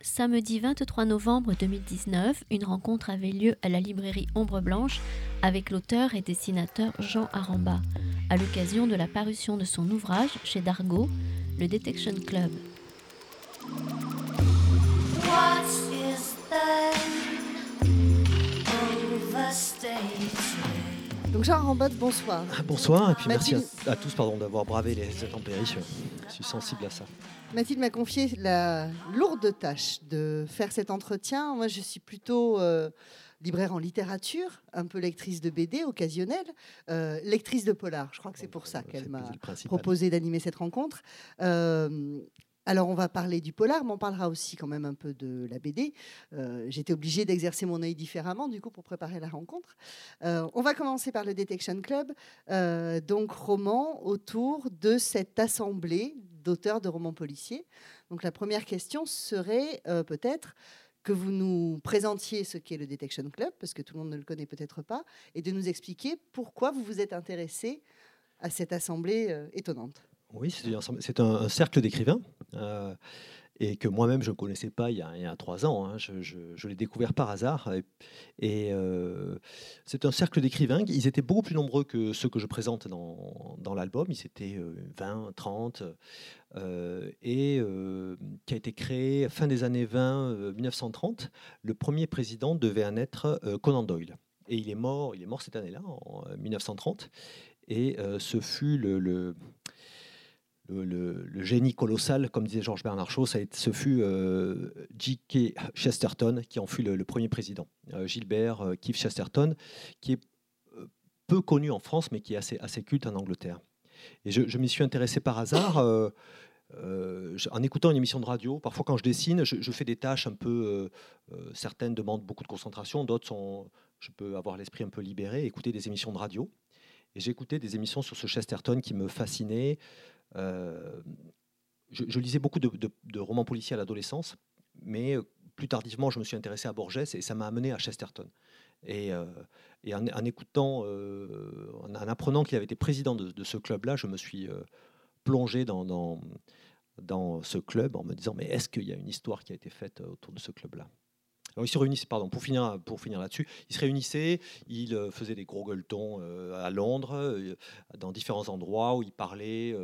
Samedi 23 novembre 2019, une rencontre avait lieu à la librairie Ombre Blanche avec l'auteur et dessinateur Jean Aramba, à l'occasion de la parution de son ouvrage chez Dargaud, le Detection Club. Donc Jean Aramba, bonsoir. Bonsoir et puis merci à, tous d'avoir bravé les intempéries. Je suis sensible à ça. Mathilde m'a confié la lourde tâche de faire cet entretien. Moi, je suis plutôt euh, libraire en littérature, un peu lectrice de BD occasionnelle, euh, lectrice de polar. Je crois que c'est pour ça qu'elle m'a proposé d'animer cette rencontre. Euh, alors on va parler du polar, mais on parlera aussi quand même un peu de la BD. J'étais obligée d'exercer mon œil différemment, du coup, pour préparer la rencontre. on va commencer par le Detection Club, donc roman autour de cette assemblée d'auteurs de romans policiers. Donc la première question serait euh, peut-être que vous nous présentiez ce qu'est le Detection Club, parce que tout le monde ne le connaît peut-être pas, et de nous expliquer pourquoi vous vous êtes intéressé à cette assemblée euh, étonnante. Oui, c'est un, cercle d'écrivains. Euh, et que moi-même je ne connaissais pas il y a, trois ans. Hein. Je, l'ai découvert par hasard. Et, euh, c'est un cercle d'écrivains. Ils étaient beaucoup plus nombreux que ceux que je présente dans, l'album. Ils étaient 20, 30. Euh, et euh, qui a été créé fin des années 20, 1930. Le premier président devait en être Conan Doyle. Et il est mort, il est mort cette année-là, en 1930. Et ce fut le, génie colossal, comme disait Georges Bernard Shaw, ce fut euh, J.K. Chesterton qui en fut le, premier président. Euh, Gilbert euh, Keith Chesterton, qui est peu connu en France, mais qui est assez, culte en Angleterre. Et je, m'y suis intéressé par hasard. en écoutant une émission de radio, parfois quand je dessine, je, fais des tâches un peu. certaines demandent beaucoup de concentration, d'autres sont. Je peux avoir l'esprit un peu libéré, écouter des émissions de radio. Et j'écoutais des émissions sur ce Chesterton qui me fascinait. Euh, je, lisais beaucoup de, romans policiers à l'adolescence, mais euh, plus tardivement, je me suis intéressé à Borges et ça m'a amené à Chesterton. Et, euh, en, écoutant, en, apprenant qu'il avait été président de, ce club-là, je me suis plongé dans, dans, dans, ce club en me disant mais est-ce qu'il y a une histoire qui a été faite autour de ce club-là? Ils se réunissaient, pardon, pour finir, pour finir là-dessus, ils se réunissaient, ils euh, faisaient des gros gueuletons euh, à Londres, euh, dans différents endroits où ils parlaient,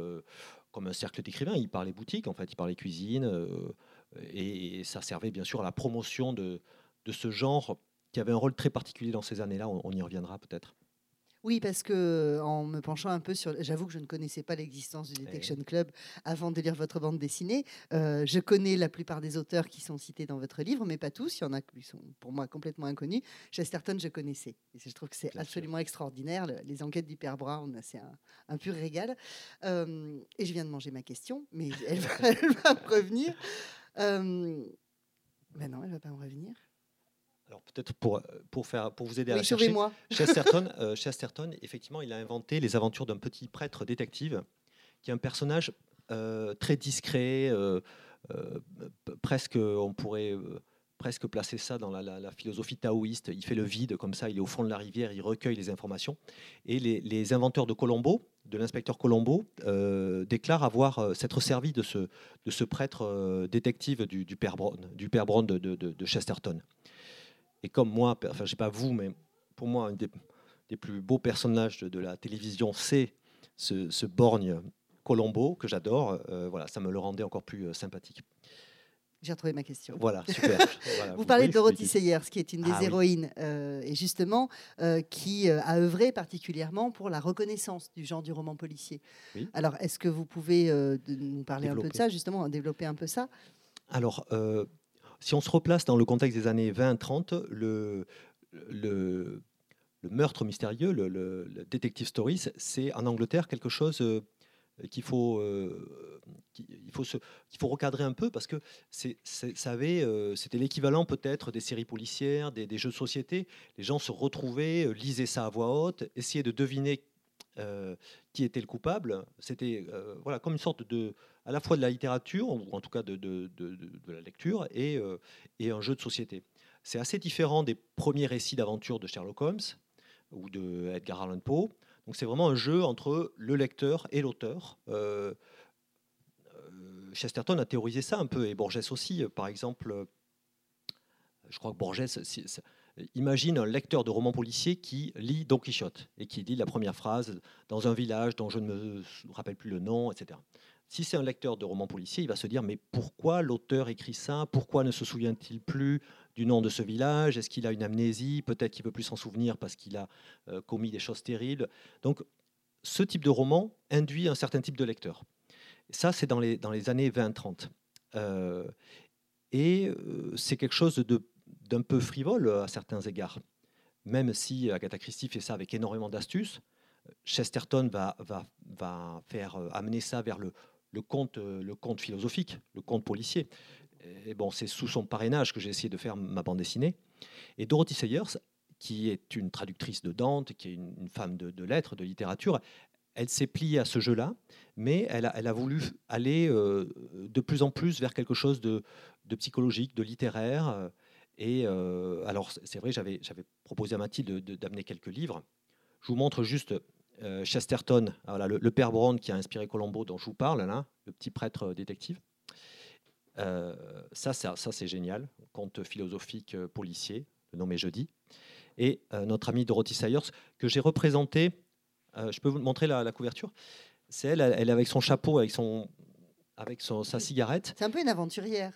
comme un cercle d'écrivains, ils parlaient boutique, en fait, ils parlaient cuisine, et, ça servait bien sûr à la promotion de, de ce genre qui avait un rôle très particulier dans ces années-là, on y reviendra peut-être. Oui, parce que en me penchant un peu sur, j'avoue que je ne connaissais pas l'existence du Detection Club avant de lire votre bande dessinée. Euh, je connais la plupart des auteurs qui sont cités dans votre livre, mais pas tous. Il y en a qui sont pour moi complètement inconnus. Chesterton, je connaissais. Et je trouve que c'est absolument extraordinaire. Les enquêtes d'Hyper Brown, c'est un, pur régal. Euh, et je viens de manger ma question, mais elle va, me revenir. Euh, mais non, elle va pas me revenir. Alors peut-être pour, pour, faire, pour vous aider à la chercher, Chesterton, euh, Chesterton, effectivement, il a inventé les aventures d'un petit prêtre détective qui est un personnage euh, très discret, euh, presque, on pourrait presque placer ça dans la, philosophie taoïste. Il fait le vide comme ça, il est au fond de la rivière, il recueille les informations. Et les, inventeurs de Colombo, de l'inspecteur Colombo, déclarent avoir s'être servi de ce, de ce prêtre détective du, père Brown, du père Brown de, de Chesterton. Et comme moi, enfin, je sais pas vous, mais pour moi, un des, plus beaux personnages de, la télévision, c'est ce, borgne Colombo que j'adore. Euh, voilà, ça me le rendait encore plus euh, sympathique. J'ai retrouvé ma question. Voilà, super. vous, parlez de Dorothy Sayers, qui est une des ah héroïnes, euh, et justement, qui a œuvré particulièrement pour la reconnaissance du genre du roman policier. Alors, est-ce que vous pouvez nous parler un peu de ça, justement, développer un peu ça? Alors, si on se replace dans le contexte des années 20-30, le, le, meurtre mystérieux, le, detective stories, c'est en Angleterre quelque chose euh, qu'il faut, euh, faut, recadrer un peu parce que euh, c'était l'équivalent peut-être des séries policières, des, jeux de société. Les gens se retrouvaient, lisaient ça à voix haute, essayaient de deviner qui était le coupable. C'était voilà, comme une sorte de, à la fois de la littérature, ou en tout cas de, de, la lecture, et, euh, et, un jeu de société. C'est assez différent des premiers récits d'aventure de Sherlock Holmes ou de Edgar Allan Poe. Donc c'est vraiment un jeu entre le lecteur et l'auteur. Euh, euh, Chesterton a théorisé ça un peu, et Borges aussi. Par exemple, je crois que Borges imagine un lecteur de romans policiers qui lit Don Quichotte et qui lit la première phrase dans un village dont je ne me rappelle plus le nom, etc. Si c'est un lecteur de romans policiers, il va se dire mais pourquoi l'auteur écrit ça? Pourquoi ne se souvient-il plus du nom de ce village? Est-ce qu'il a une amnésie? Peut-être qu'il peut plus s'en souvenir parce qu'il a euh, commis des choses terribles. Donc ce type de roman induit un certain type de lecteur. Ça, c'est dans les, dans les années 20-30. Euh, et euh, c'est quelque chose de d'un peu frivole à certains égards. Même si Agatha Christie fait ça avec énormément d'astuces, Chesterton va, faire euh, amener ça vers le, le, conte, euh, le conte philosophique, le conte policier. Bon, c'est sous son parrainage que j'ai essayé de faire ma bande dessinée. Et Dorothy Sayers, qui est une traductrice de Dante, qui est une, femme de, lettres, de littérature, elle s'est pliée à ce jeu-là, mais elle a, voulu aller euh, de plus en plus vers quelque chose de psychologique, de littéraire. Et euh, alors, c'est vrai, j'avais proposé à Mathilde d'amener quelques livres. Je vous montre juste euh, Chesterton, voilà, le, père Brown qui a inspiré Colombo, dont je vous parle, là, le petit prêtre euh, détective. ça, ça, ça c'est génial. Conte philosophique policier, le nom est jeudi. Et notre amie Dorothy Sayers, que j'ai représenté. je peux vous montrer la, couverture? C'est elle, elle, avec son chapeau, avec son, avec sa cigarette. C'est un peu une aventurière.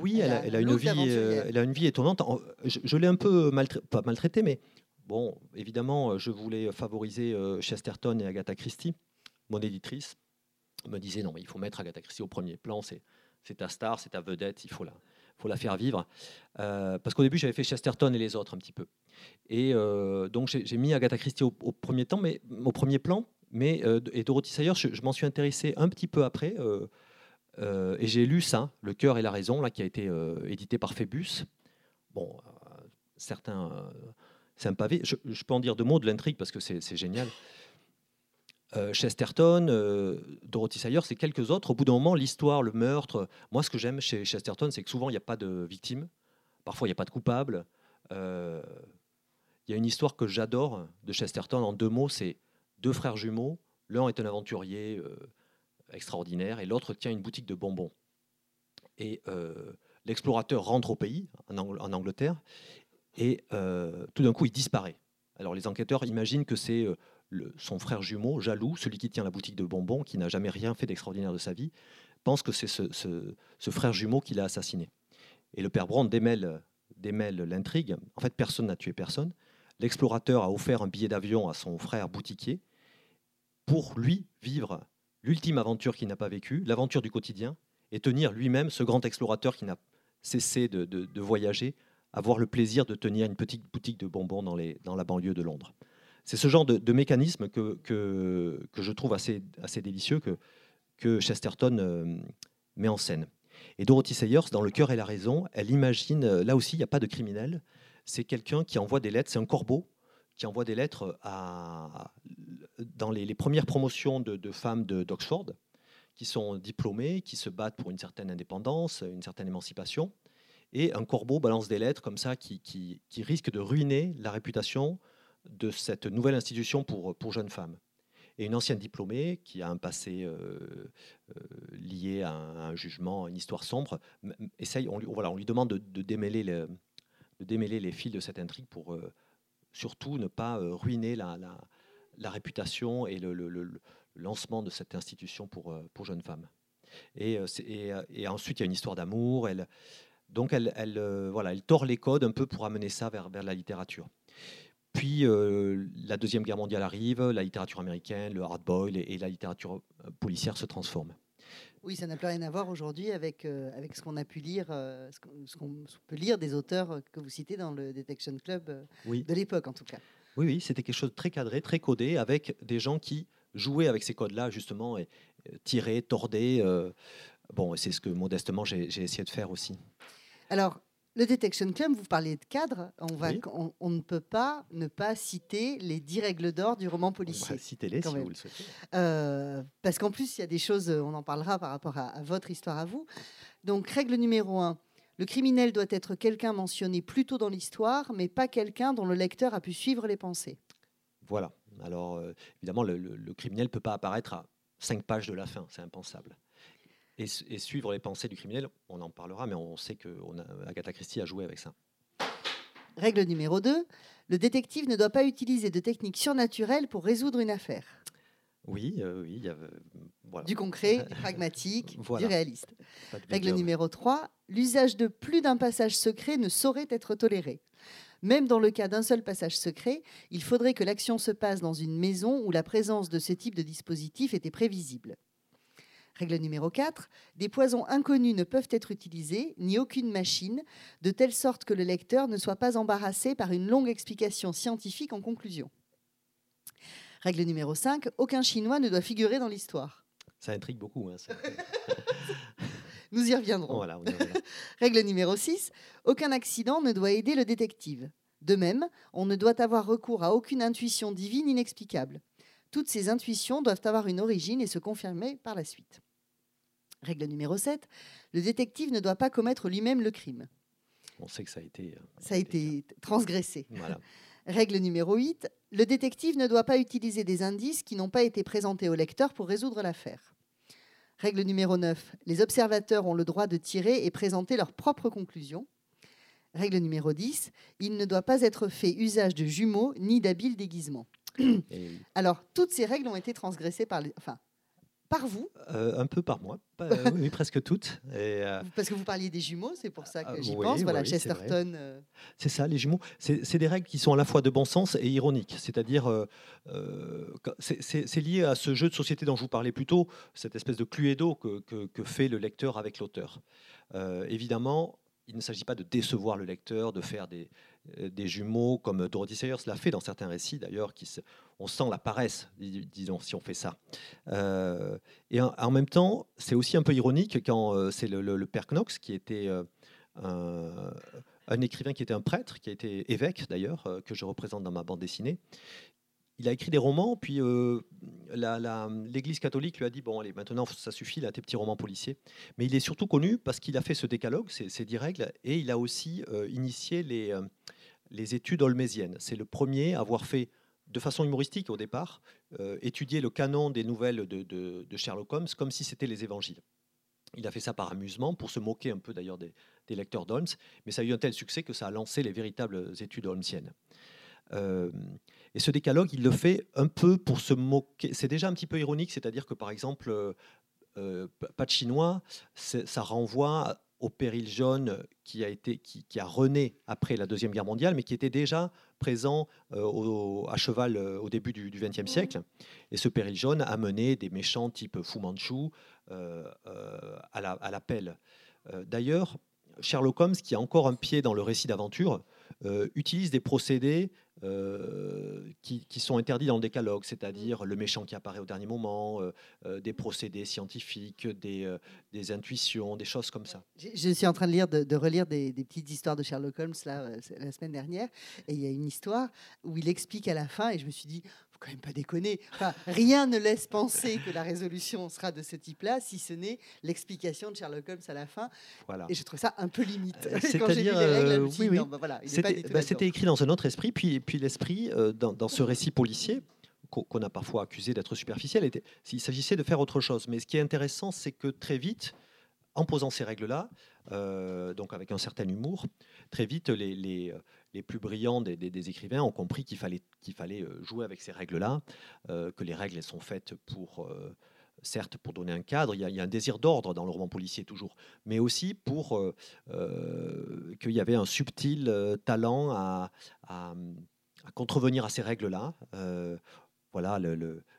oui, elle, a, une vie, euh, elle a une vie étonnante. Je, l'ai un peu pas maltraitée, mais bon, évidemment, euh, je voulais favoriser euh, Chesterton et Agatha Christie. Mon éditrice me disait non, mais il faut mettre Agatha Christie au premier plan. C'est ta star, c'est ta vedette, il faut la, faut la faire vivre. parce qu'au début, j'avais fait Chesterton et les autres un petit peu. Et donc, j'ai mis Agatha Christie au, premier temps, mais au premier plan. Mais et Dorothy Sayers, je, je m'en suis intéressé un petit peu après. Euh, et j'ai lu ça, Le cœur et la raison, là, qui a été euh, édité par Phébus. Bon, euh, certains, c'est un pavé. Je, peux en dire deux mots de l'intrigue parce que c'est génial. Chesterton, Dorothy Sayers et quelques autres. Au bout d'un moment, l'histoire, le meurtre. Moi, ce que j'aime chez Chesterton, c'est que souvent, il n'y a pas de victime. Parfois, il n'y a pas de coupable. Il y a une histoire que j'adore de Chesterton en deux mots c'est deux frères jumeaux. L'un est un aventurier extraordinaire, et l'autre tient une boutique de bonbons. Et euh, l'explorateur rentre au pays, en, Angleterre, et euh, tout d'un coup, il disparaît. Alors les enquêteurs imaginent que c'est euh, son frère jumeau, jaloux, celui qui tient la boutique de bonbons, qui n'a jamais rien fait d'extraordinaire de sa vie, pense que c'est ce, frère jumeau qui l'a assassiné. Et le père Brand démêle, démêle l'intrigue. En fait, personne n'a tué personne. L'explorateur a offert un billet d'avion à son frère boutiquier pour lui vivre l'ultime aventure qu'il n'a pas vécue, l'aventure du quotidien, et tenir lui-même, ce grand explorateur qui n'a cessé de, voyager, avoir le plaisir de tenir une petite boutique de bonbons dans, la banlieue de Londres. C'est ce genre de, mécanisme que, je trouve assez, délicieux que, Chesterton euh, met en scène. Et Dorothy Sayers, dans Le cœur et la raison, elle imagine, là aussi, il n'y a pas de criminel, c'est quelqu'un qui envoie des lettres, c'est un corbeau qui envoie des lettres à, dans les, premières promotions de, femmes d'Oxford, qui sont diplômées, qui se battent pour une certaine indépendance, une certaine émancipation. Et un corbeau balance des lettres comme ça qui, qui, risquent de ruiner la réputation de cette nouvelle institution pour, pour jeunes femmes. Et une ancienne diplômée qui a un passé euh, euh, lié à un, jugement, une histoire sombre, essaye, on, voilà, on lui demande de, démêler les, de démêler les fils de cette intrigue pour euh, surtout ne pas ruiner la, réputation et le, lancement de cette institution pour, euh, pour jeunes femmes. Et, euh, euh, et, ensuite, il y a une histoire d'amour. Donc, elle, voilà, elle tord les codes un peu pour amener ça vers, vers la littérature. Puis, la Deuxième Guerre mondiale arrive, la littérature américaine, le hard-boil et, la littérature policière se transforment. Oui, ça n'a plus rien à voir aujourd'hui avec, avec ce qu'on a pu lire, ce qu'on peut lire des auteurs que vous citez dans le Detection Club de l'époque, en tout cas. Oui, oui, c'était quelque chose de très cadré, très codé, avec des gens qui jouaient avec ces codes-là, justement, et euh, tiraient, tordaient. Euh, bon, c'est ce que modestement j'ai essayé de faire aussi. Alors, le Detection Club, vous parlez de cadre, on, va, on, ne peut pas ne pas citer les dix règles d'or du roman policier. Citez-les si vous le souhaitez. Euh, parce qu'en plus, il y a des choses, on en parlera par rapport à, à votre histoire à vous. Donc, règle numéro un, le criminel doit être quelqu'un mentionné plus tôt dans l'histoire, mais pas quelqu'un dont le lecteur a pu suivre les pensées. Voilà. Alors, euh, évidemment, le, criminel ne peut pas apparaître à cinq pages de la fin, c'est impensable. Et, suivre les pensées du criminel. On en parlera, mais on sait que on a, Agatha Christie a joué avec ça. Règle numéro 2, le détective ne doit pas utiliser de techniques surnaturelles pour résoudre une affaire. Oui, euh, oui, il y a, voilà. Du concret, du pragmatique, du réaliste. Règle numéro 3, l'usage de plus d'un passage secret ne saurait être toléré. Même dans le cas d'un seul passage secret, il faudrait que l'action se passe dans une maison où la présence de ce type de dispositif était prévisible. Règle numéro 4, des poisons inconnus ne peuvent être utilisés, ni aucune machine, de telle sorte que le lecteur ne soit pas embarrassé par une longue explication scientifique en conclusion. Règle numéro 5, aucun Chinois ne doit figurer dans l'histoire. Ça intrigue beaucoup. Hein, Nous y reviendrons. Règle numéro 6, aucun accident ne doit aider le détective. De même, on ne doit avoir recours à aucune intuition divine inexplicable. Toutes ces intuitions doivent avoir une origine et se confirmer par la suite. Règle numéro 7, le détective ne doit pas commettre lui-même le crime. On sait que ça a été... Euh, ça a été transgressé. Règle numéro 8, le détective ne doit pas utiliser des indices qui n'ont pas été présentés au lecteur pour résoudre l'affaire. Règle numéro 9. Les observateurs ont le droit de tirer et présenter leurs propres conclusions. Règle numéro 10. Il ne doit pas être fait usage de jumeaux ni d'habiles déguisements. Alors, toutes ces règles ont été transgressées par les, enfin, par vous euh, Un peu par moi, euh, oui, presque toutes. Et, euh, Parce que vous parliez des jumeaux, c'est pour ça que ah, j'y pense. Voilà, Chesterton. C'est ça, les jumeaux. C'est des règles qui sont à la fois de bon sens et ironiques. C'est-à-dire, c'est lié à ce jeu de société dont je vous parlais plus tôt, cette espèce de cluedo que, que, que fait le lecteur avec l'auteur. évidemment, il ne s'agit pas de décevoir le lecteur, de faire des, euh, des jumeaux, comme Dorothy Sayers l'a fait dans certains récits d'ailleurs, qui on sent la paresse, disons, si on fait ça. Euh, et en, même temps, c'est aussi un peu ironique quand euh, c'est le, père Knox, qui était un, écrivain qui était un prêtre, qui a été évêque d'ailleurs, que je représente dans ma bande dessinée. Il a écrit des romans, puis l'Église catholique lui a dit bon allez maintenant ça suffit là tes petits romans policiers. Mais il est surtout connu parce qu'il a fait ce décalogue, ces dix règles, et il a aussi initié les les études holmésiennes. C'est le premier à avoir fait, de façon humoristique au départ, euh, étudier le canon des nouvelles de, Sherlock Holmes comme si c'était les évangiles. Il a fait ça par amusement, pour se moquer un peu d'ailleurs des, lecteurs d'Holmes, mais ça a eu un tel succès que ça a lancé les véritables études holmesiennes. Euh, et ce décalogue, il le fait un peu pour se moquer. C'est déjà un petit peu ironique, c'est-à-dire que par exemple, euh, pas de chinois, ça renvoie au péril jaune qui a, été, qui, a rené après la Deuxième Guerre mondiale, mais qui était déjà présent euh, à cheval euh, au début du XXe siècle. Et ce péril jaune a mené des méchants type Fu Manchu euh, à, la, à pelle. D'ailleurs, Sherlock Holmes, qui a encore un pied dans le récit d'aventure, utilise des procédés euh, qui, sont interdits dans le décalogue, c'est-à-dire le méchant qui apparaît au dernier moment, euh, euh, des procédés scientifiques, des, des, intuitions, des choses comme ça. Je, suis en train de, lire, de, relire des, petites histoires de Sherlock Holmes là, la semaine dernière, et il y a une histoire où il explique à la fin, et je me suis dit, faut quand même pas déconner. rien ne laisse penser que la résolution sera de ce type-là, si ce n'est l'explication de Sherlock Holmes à la fin. Voilà. Et je trouve ça un peu limite. C'est-à-dire, oui, oui. Bah, c'était écrit dans un autre esprit, puis puis l'esprit, euh, dans, ce récit policier, qu'on a parfois accusé d'être superficiel, était, il s'agissait de faire autre chose. Mais ce qui est intéressant, c'est que très vite, en posant ces règles-là, euh, donc avec un certain humour, très vite, les, les, les plus brillants des, écrivains ont compris qu'il fallait, euh, jouer avec ces règles-là, que les règles sont faites pour certes pour donner un cadre, il y a, un désir d'ordre dans le roman policier toujours, mais aussi pour qu'il y avait un subtil talent à, à contrevenir à ces règles-là. Euh, voilà,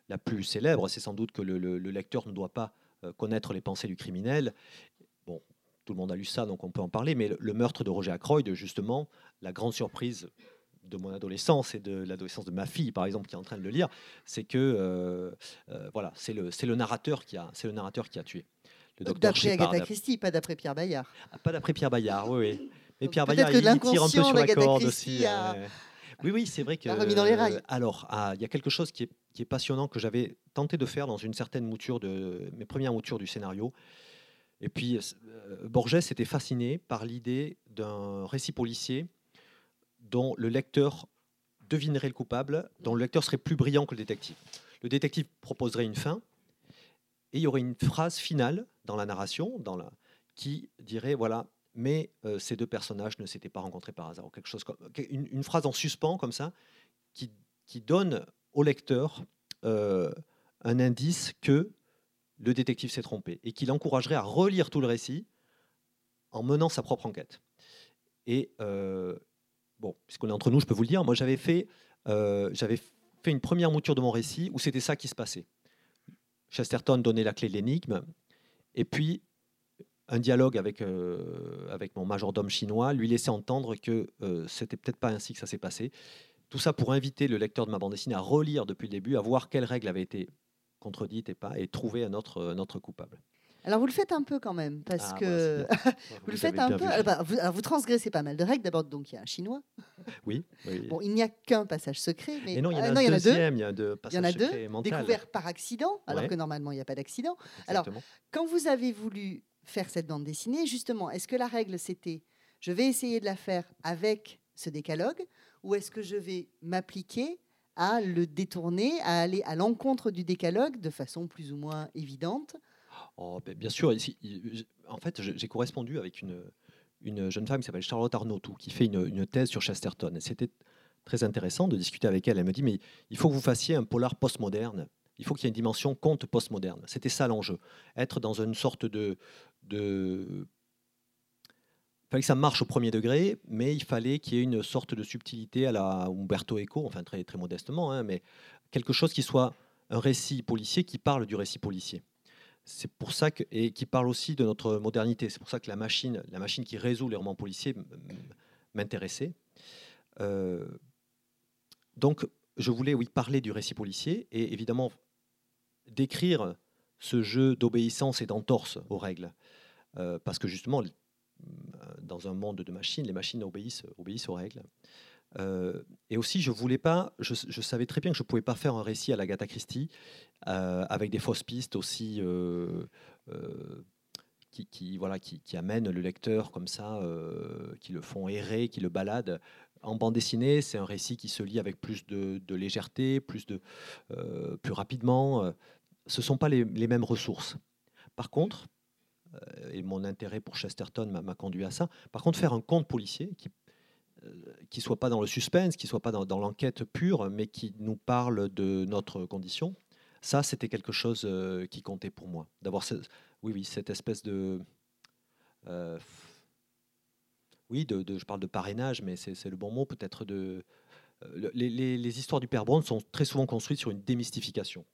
la plus célèbre, c'est sans doute que le, lecteur ne doit pas euh, connaître les pensées du criminel. Bon, tout le monde a lu ça, donc on peut en parler, mais le, meurtre de Roger Ackroyd, justement, la grande surprise de mon adolescence et de l'adolescence de ma fille, par exemple, qui est en train de le lire, c'est que euh, voilà, c'est le, le narrateur qui a, c'est le narrateur qui a tué. D'après Agatha Christie, pas d'après Pierre Bayard. Ah, pas d'après Pierre Bayard, oui, oui. Mais Pierre Bayard, il, tire un peu sur la corde aussi. Oui, oui, c'est vrai que. Euh, alors, ah, il y a quelque chose qui est, qui est passionnant que j'avais tenté de faire dans une certaine mouture de mes premières moutures du scénario. Et puis, euh, Borges était fasciné par l'idée d'un récit policier dont le lecteur devinerait le coupable, dont le lecteur serait plus brillant que le détective. Le détective proposerait une fin, et il y aurait une phrase finale dans la narration, dans la, qui dirait voilà, mais euh, ces deux personnages ne s'étaient pas rencontrés par hasard, ou quelque chose comme une, une phrase en suspens comme ça, qui, qui donne au lecteur euh, un indice que le détective s'est trompé et qui l'encouragerait à relire tout le récit en menant sa propre enquête. Et euh, bon, puisqu'on est entre nous, je peux vous le dire, moi j'avais fait, j'avais fait une première mouture de mon récit où c'était ça qui se passait. Chesterton donnait la clé de l'énigme, et puis un dialogue avec, euh, avec mon majordome chinois lui laissait entendre que euh, c'était peut-être pas ainsi que ça s'est passé. Tout ça pour inviter le lecteur de ma bande dessinée à relire depuis le début, à voir quelles règles avaient été contredites et pas, et trouver un autre coupable. Alors vous le faites un peu quand même, parce Ah, que bah, vous, Vous le faites un peu. Alors, bah, vous, alors, vous transgressez pas mal de règles. D'abord, donc il y a un chinois. Oui. oui. Bon, il n'y a qu'un passage secret, mais et non, il y en a ah, il deux. il y a un deux Il y en a deux, secrets mental. découvert par accident, alors Ouais. que normalement il n'y a pas d'accident. alors. Quand vous avez voulu faire cette bande dessinée, justement, est-ce que la règle c'était je vais essayer de la faire avec ce décalogue ou est-ce que je vais m'appliquer à le détourner, à aller à l'encontre du décalogue de façon plus ou moins évidente Oh, ben, bien sûr, en fait, j'ai correspondu avec une, une jeune femme qui s'appelle Charlotte Arnautou, qui fait une, thèse sur Chesterton. C'était très intéressant de discuter avec elle. Elle me dit, mais il faut que vous fassiez un polar postmoderne. Il faut qu'il y ait une dimension conte postmoderne. C'était ça l'enjeu. Être dans une sorte de... de... Il fallait que ça marche au premier degré, mais il fallait qu'il y ait une sorte de subtilité à la Umberto Eco, enfin très, très modestement, hein, mais quelque chose qui soit un récit policier qui parle du récit policier. C'est pour ça que et qui parle aussi de notre modernité. C'est pour ça que la machine, la machine qui résout les romans policiers m'intéressait. Euh, donc, je voulais oui parler du récit policier et évidemment décrire ce jeu d'obéissance et d'entorse aux règles, Euh, parce que justement, l- dans un monde de machines, les machines obéissent aux règles. Euh, et aussi, je voulais pas, je, savais très bien que je pouvais pas faire un récit à l'Agatha Christie euh, avec des fausses pistes aussi euh, qui, voilà, qui, amènent le lecteur comme ça, qui le font errer, qui le baladent. En bande dessinée, c'est un récit qui se lit avec plus de, légèreté, plus, de, plus rapidement. Ce sont pas les, les mêmes ressources. Par contre, et mon intérêt pour Chesterton m'a conduit à ça, par contre, faire un conte policier qui qui soit pas dans le suspense, qui soit pas dans, l'enquête pure, mais qui nous parle de notre condition. Ça, c'était quelque chose euh, qui comptait pour moi. D'avoir, oui, oui, cette espèce de, euh, oui, de, je parle de parrainage, mais c'est le bon mot peut-être de. euh, le- les, histoires du père Brown sont très souvent construites sur une démystification.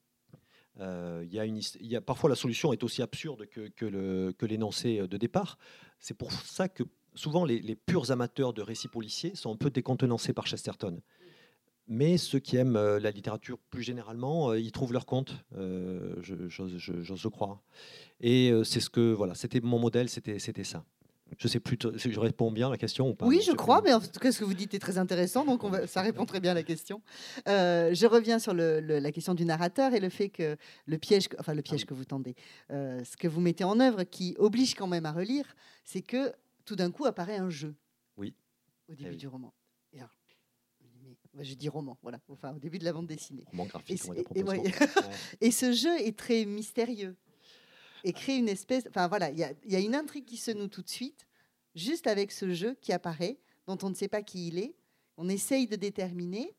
Y a une, y a, parfois la solution est aussi absurde que, que l'énoncé de départ. C'est pour ça que souvent les, les purs amateurs de récits policiers sont un peu décontenancés par Chesterton. Mais ceux qui aiment euh, la littérature plus généralement, euh, ils trouvent leur compte, euh, j'ose le croire. Et c'est ce que voilà, c'était mon modèle, c'était ça. Je sais plus, si je réponds bien à la question ou pas. Oui, je crois, mais en tout cas, ce que vous dites est très intéressant, donc on va- ça répond très bien à la question. Euh, je reviens sur le- le- la question du narrateur et le fait que le piège, enfin le piège que vous tendez, euh, ce que vous mettez en œuvre, qui oblige quand même à relire, c'est que tout d'un coup apparaît un jeu. Oui. Au début oui. du roman. Et alors, mais- bah, je dis roman, voilà, enfin au début de la bande dessinée. Roman graphique, Et on va dire c'est- et- et proposement. Ouais. Et ce jeu est très mystérieux et crée une espèce. Enfin voilà, il y a, il y a une intrigue qui se noue tout de suite, juste avec ce jeu qui apparaît, dont on ne sait pas qui il est. On essaye de déterminer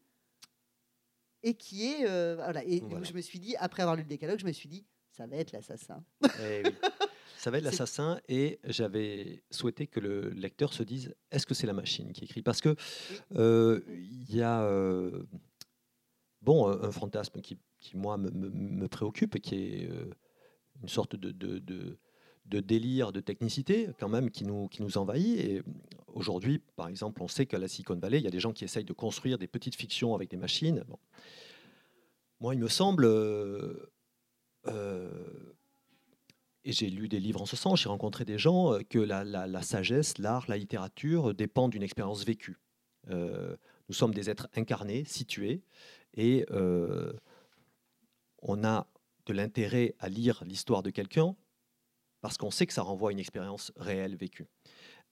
et qui est. euh, voilà. Et Voilà. je me suis dit, après avoir lu le décalogue, je me suis dit, ça va être l'assassin. Eh oui. Ça va être l'assassin et j'avais souhaité que le lecteur se dise est-ce que c'est la machine qui écrit? Parce que euh, il y a euh, bon un fantasme qui, qui, moi me, me- me préoccupe, qui est euh, une sorte de, de- de- de délire de technicité quand même qui nous, qui nous envahit. Et aujourd'hui, par exemple, on sait qu'à la Silicon Valley, il y a des gens qui essayent de construire des petites fictions avec des machines. Bon. Moi, il me semble et j'ai lu des livres en ce sens, j'ai rencontré des gens, euh, que la, sagesse, l'art, la littérature dépendent d'une expérience vécue. Euh, nous sommes des êtres incarnés, situés, et euh, on a de l'intérêt à lire l'histoire de quelqu'un parce qu'on sait que ça renvoie à une expérience réelle vécue.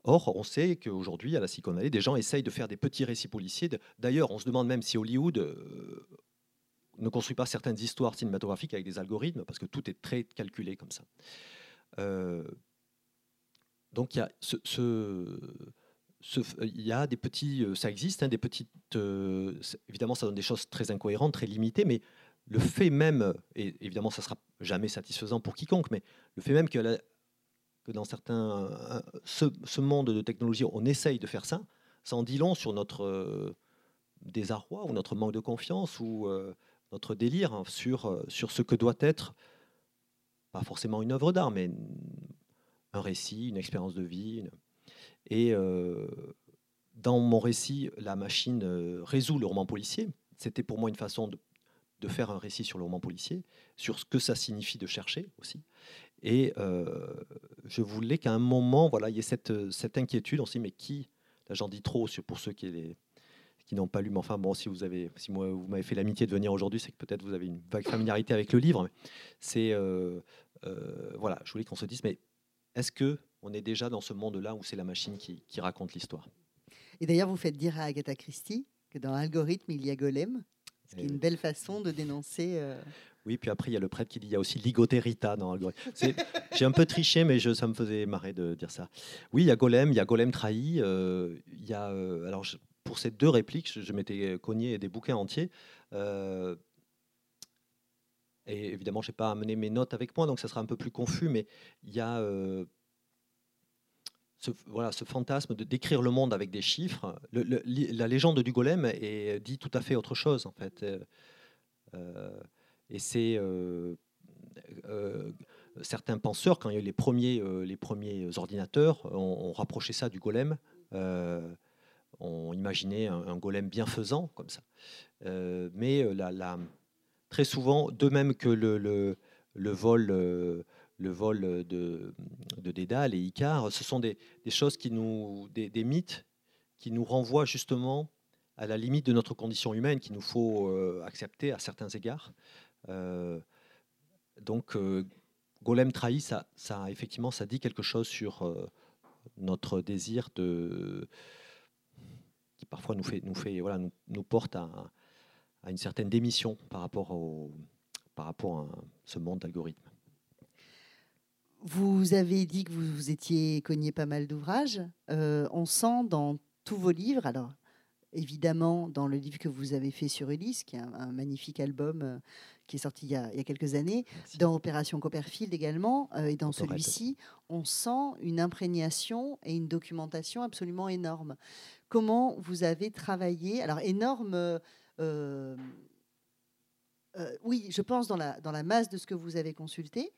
Or, on sait qu'aujourd'hui, à la Silicon Valley, des gens essayent de faire des petits récits policiers. D'ailleurs, on se demande même si Hollywood ne construit pas certaines histoires cinématographiques avec des algorithmes, parce que tout est très calculé comme ça. donc il y a des petits, ça existe, hein, des petites. évidemment, ça donne des choses très incohérentes, très limitées, mais le fait même, et évidemment, ça sera jamais satisfaisant pour quiconque, mais le fait même que, que dans certains, ce, monde de technologie, on essaye de faire ça, ça en dit long sur notre désarroi ou notre manque de confiance ou notre délire hein, sur, sur ce que doit être, pas forcément une œuvre d'art, mais un récit, une expérience de vie. Et dans mon récit, la machine résout le roman policier. C'était pour moi une façon de, faire un récit sur le roman policier, sur ce que ça signifie de chercher aussi. Et je voulais qu'à un moment, voilà, il y ait cette, inquiétude. On se dit, mais qui? Là, j'en dis trop pour ceux qui, qui n'ont pas lu, mais enfin, bon, si vous avez, si moi, vous m'avez fait l'amitié de venir aujourd'hui, c'est que peut-être vous avez une vague familiarité avec le livre. C'est, voilà, je voulais qu'on se dise, mais est-ce que on est déjà dans ce monde-là où c'est la machine qui, raconte l'histoire? Et d'ailleurs, vous faites dire à Agatha Christie que dans Algorithme, il y a Golem, ce qui est une belle façon de dénoncer. Euh, oui, puis après, il y a le prêtre qui dit il y a aussi Ligoterita dans Algorithme. J'ai un peu triché, mais je, ça me faisait marrer de dire ça. Oui, il y a Golem, il y a Golem trahi. Euh, il y a, euh, alors, pour ces deux répliques, je, m'étais cogné des bouquins entiers. Et évidemment, je n'ai pas amené mes notes avec moi, donc ça sera un peu plus confus, mais il y a euh, ce, voilà, ce fantasme de décrire le monde avec des chiffres. la légende du golem est, dit tout à fait autre chose, en fait. Euh, euh, et c'est certains penseurs, quand il y a eu les premiers, les premiers ordinateurs, ont, rapproché ça du golem. Ont imaginé un, golem bienfaisant, comme ça. mais la, la très souvent, de même que le, vol, euh, le vol de, de, Dédale et Icare, ce sont des, choses qui nous, des, mythes qui nous renvoient justement à la limite de notre condition humaine qu'il nous faut euh, accepter à certains égards. Euh, donc, Golem trahi, ça, effectivement, ça dit quelque chose sur notre désir de parfois nous fait, nous fait, voilà, nous, nous porte à, à une certaine démission par rapport, au, par rapport à ce monde d'algorithmes. Vous avez dit que vous, vous étiez cogné pas mal d'ouvrages. Euh, on sent dans tous vos livres, alors évidemment dans le livre que vous avez fait sur Ulysse, qui est un, magnifique album euh, qui est sorti il y a, il y a quelques années, dans Opération Copperfield également, euh, et dans celui-ci, on sent une imprégnation et une documentation absolument énorme. Comment vous avez travaillé Alors énorme euh, euh, oui, je pense dans la, masse de ce que vous avez consulté,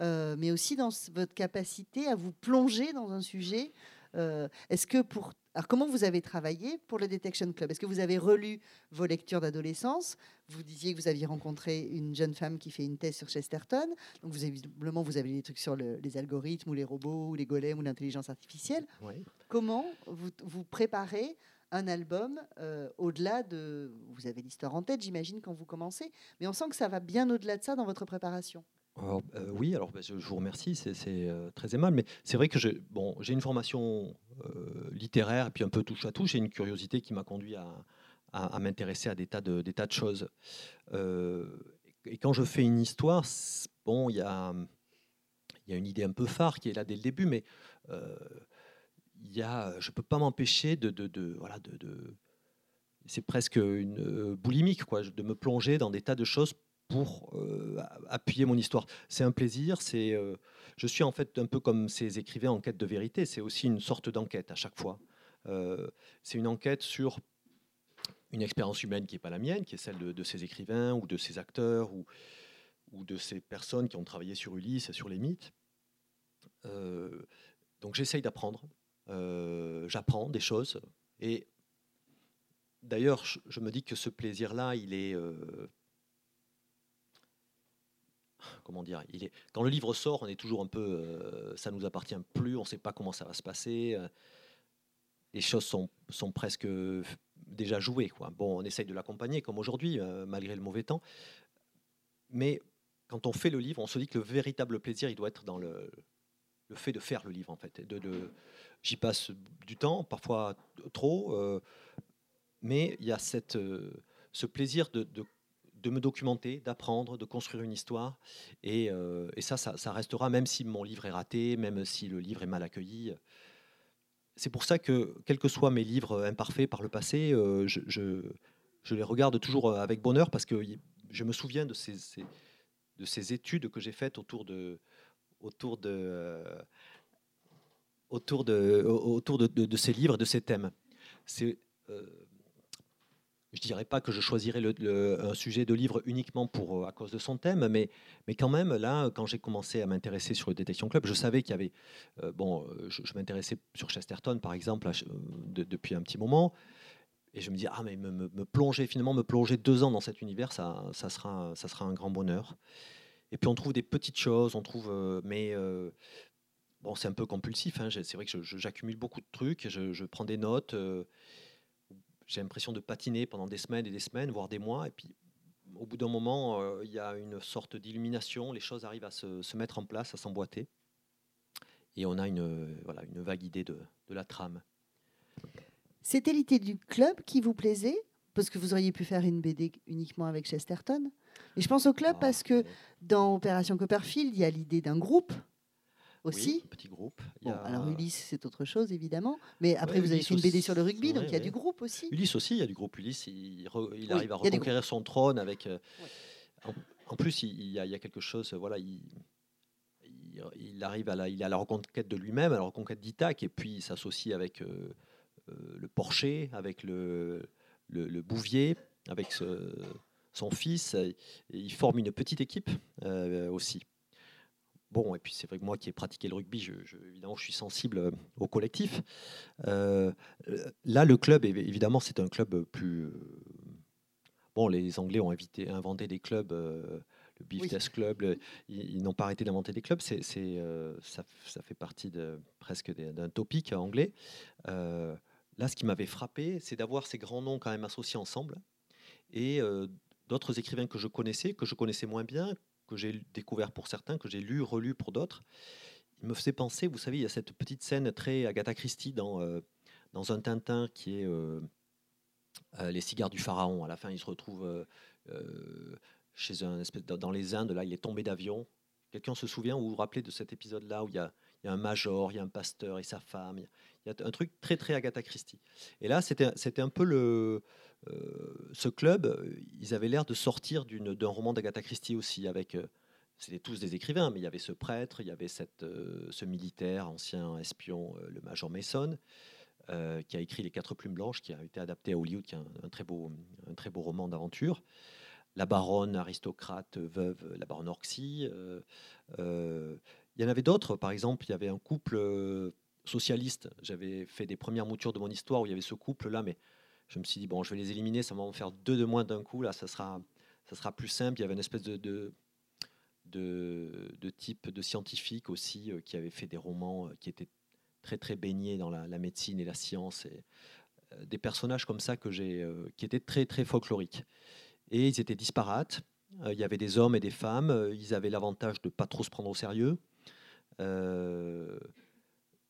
euh, mais aussi dans votre capacité à vous plonger dans un sujet. Est-ce que pour alors, comment vous avez travaillé pour le Detection Club? Est-ce que vous avez relu vos lectures d'adolescence? Vous disiez que vous aviez rencontré une jeune femme qui fait une thèse sur Chesterton. Donc, vous avez, visiblement, vous avez des trucs sur les algorithmes ou les robots ou les golems ou l'intelligence artificielle. Comment vous, vous préparez un album euh, au-delà de... Vous avez l'histoire en tête, j'imagine, quand vous commencez, mais on sent que ça va bien au-delà de ça dans votre préparation. Euh, oui, alors bah, je, vous remercie, c'est euh, très aimable, mais c'est vrai que j'ai une formation littéraire et puis un peu touche à tout, j'ai une curiosité qui m'a conduit à, m'intéresser à des tas de, choses. et quand je fais une histoire, bon, il y a, une idée un peu phare qui est là dès le début, mais il y a, je peux pas m'empêcher de, voilà, c'est presque une euh, boulimique, quoi, de me plonger dans des tas de choses pour euh, appuyer mon histoire. C'est un plaisir. C'est, euh, je suis en fait un peu comme ces écrivains en quête de vérité. C'est aussi une sorte d'enquête à chaque fois. c'est une enquête sur une expérience humaine qui n'est pas la mienne, qui est celle de, ces écrivains ou de ces acteurs ou, ou de ces personnes qui ont travaillé sur Ulysse et sur les mythes. donc j'essaye d'apprendre. Euh, j'apprends des choses. Et d'ailleurs, je, me dis que ce plaisir-là, il est... Euh, comment dire il est, Quand le livre sort, on est toujours un peu... Euh, ça nous appartient plus, on ne sait pas comment ça va se passer. les choses sont, sont presque déjà jouées. Quoi. Bon, on essaye de l'accompagner, comme aujourd'hui, malgré le mauvais temps. Mais quand on fait le livre, on se dit que le véritable plaisir, il doit être dans le, fait de faire le livre, en fait, de, J'y passe du temps, parfois trop, euh, mais il y a cette, euh, ce plaisir de me documenter, d'apprendre, de construire une histoire. Et, et ça, ça, restera, même si mon livre est raté, même si le livre est mal accueilli. C'est pour ça que, quels que soient mes livres imparfaits par le passé, je, je, les regarde toujours avec bonheur parce que je me souviens de ces, de études que j'ai faites autour de, de, de, de, de, ces livres de ces thèmes. Euh, je dirais pas que je choisirais un sujet de livre uniquement pour, à cause de son thème, mais, mais quand même, là, quand j'ai commencé à m'intéresser sur le Detection Club, je savais qu'il y avait. Euh, bon, je, m'intéressais sur Chesterton, par exemple, depuis un petit moment. Et je me dis, ah, mais me, plonger, finalement, me plonger deux ans dans cet univers, ça, ça, sera, ça sera un grand bonheur. Et puis on trouve des petites choses, on trouve, euh, mais euh, bon, c'est un peu compulsif. Hein, c'est vrai que j'accumule beaucoup de trucs, je prends des notes. Euh, j'ai l'impression de patiner pendant des semaines et des semaines, voire des mois. Et puis au bout d'un moment, il y a une sorte d'illumination, les choses arrivent à se, se mettre en place, à s'emboîter. Et on a une, voilà, une vague idée de, de la trame. C'était l'idée du club qui vous plaisait Parce que vous auriez pu faire une BD uniquement avec Chesterton Et je pense au club ah, parce que dans Opération Copperfield, il y a l'idée d'un groupe aussi. Oui, petit groupe. Alors Ulysse, c'est autre chose évidemment. Mais après, vous avez fait une BD sur le rugby, donc il y a du groupe aussi. Ulysse aussi, il y a du groupe. Ulysse, il, il arrive à reconquérir son trône avec. Euh, en, plus, il y, a, il y, a, quelque chose. Voilà, il, il arrive à la, il a la reconquête de lui-même, à la reconquête d'Ithac, et puis il s'associe avec. Euh, euh, le Porcher, avec le, le, Bouvier, avec son fils. Et ils forment une petite équipe aussi. Bon, et puis c'est vrai que moi qui ai pratiqué le rugby, je, évidemment, je suis sensible euh, au collectif. là, le club, évidemment, c'est un club plus. Bon, les Anglais ont invité, inventé des clubs le Beef Test Club, ils, n'ont pas arrêté d'inventer des clubs. C'est, ça, ça, fait partie de, presque d'un topic anglais. Là, ce qui m'avait frappé, c'est d'avoir ces grands noms quand même associés ensemble et euh, d'autres écrivains que je connaissais, que je connaissais moins bien, que j'ai découvert pour certains, que j'ai lu, relu pour d'autres. Il me faisait penser, vous savez, il y a cette petite scène très Agatha Christie dans, euh, dans un Tintin qui est euh, Les cigares du pharaon. À la fin, il se retrouve chez un espèce, dans les Indes, là, il est tombé d'avion. Quelqu'un se souvient ou vous vous rappelez de cet épisode-là où il y a il y a un major, il y a un pasteur et sa femme. Il y a un truc très, très Agatha Christie. Et là, c'était un peu le. Euh, ce club, ils avaient l'air de sortir d'un roman d'Agatha Christie aussi, avec. Euh, c'était tous des écrivains, mais il y avait ce prêtre, il y avait euh, ce militaire, ancien espion, le major Mason, qui a écrit Les Quatre Plumes Blanches, qui a été adapté à Hollywood, qui est un, très, beau, un très beau roman d'aventure la baronne aristocrate veuve, la baronne Orxy. Il y en avait d'autres, par exemple, il y avait un couple euh, socialiste. J'avais fait des premières moutures de mon histoire où il y avait ce couple-là, mais je me suis dit, bon, je vais les éliminer, ça va en faire deux de moins d'un coup, là, ça sera, ça sera plus simple. Il y avait une espèce de, de, de, type de scientifique aussi euh, qui avait fait des romans euh, qui étaient très, très baignés dans la, médecine et la science. Et, des personnages comme ça que j'ai, qui étaient très, très folkloriques. Et ils étaient disparates. il y avait des hommes et des femmes. ils avaient l'avantage de ne pas trop se prendre au sérieux. Euh,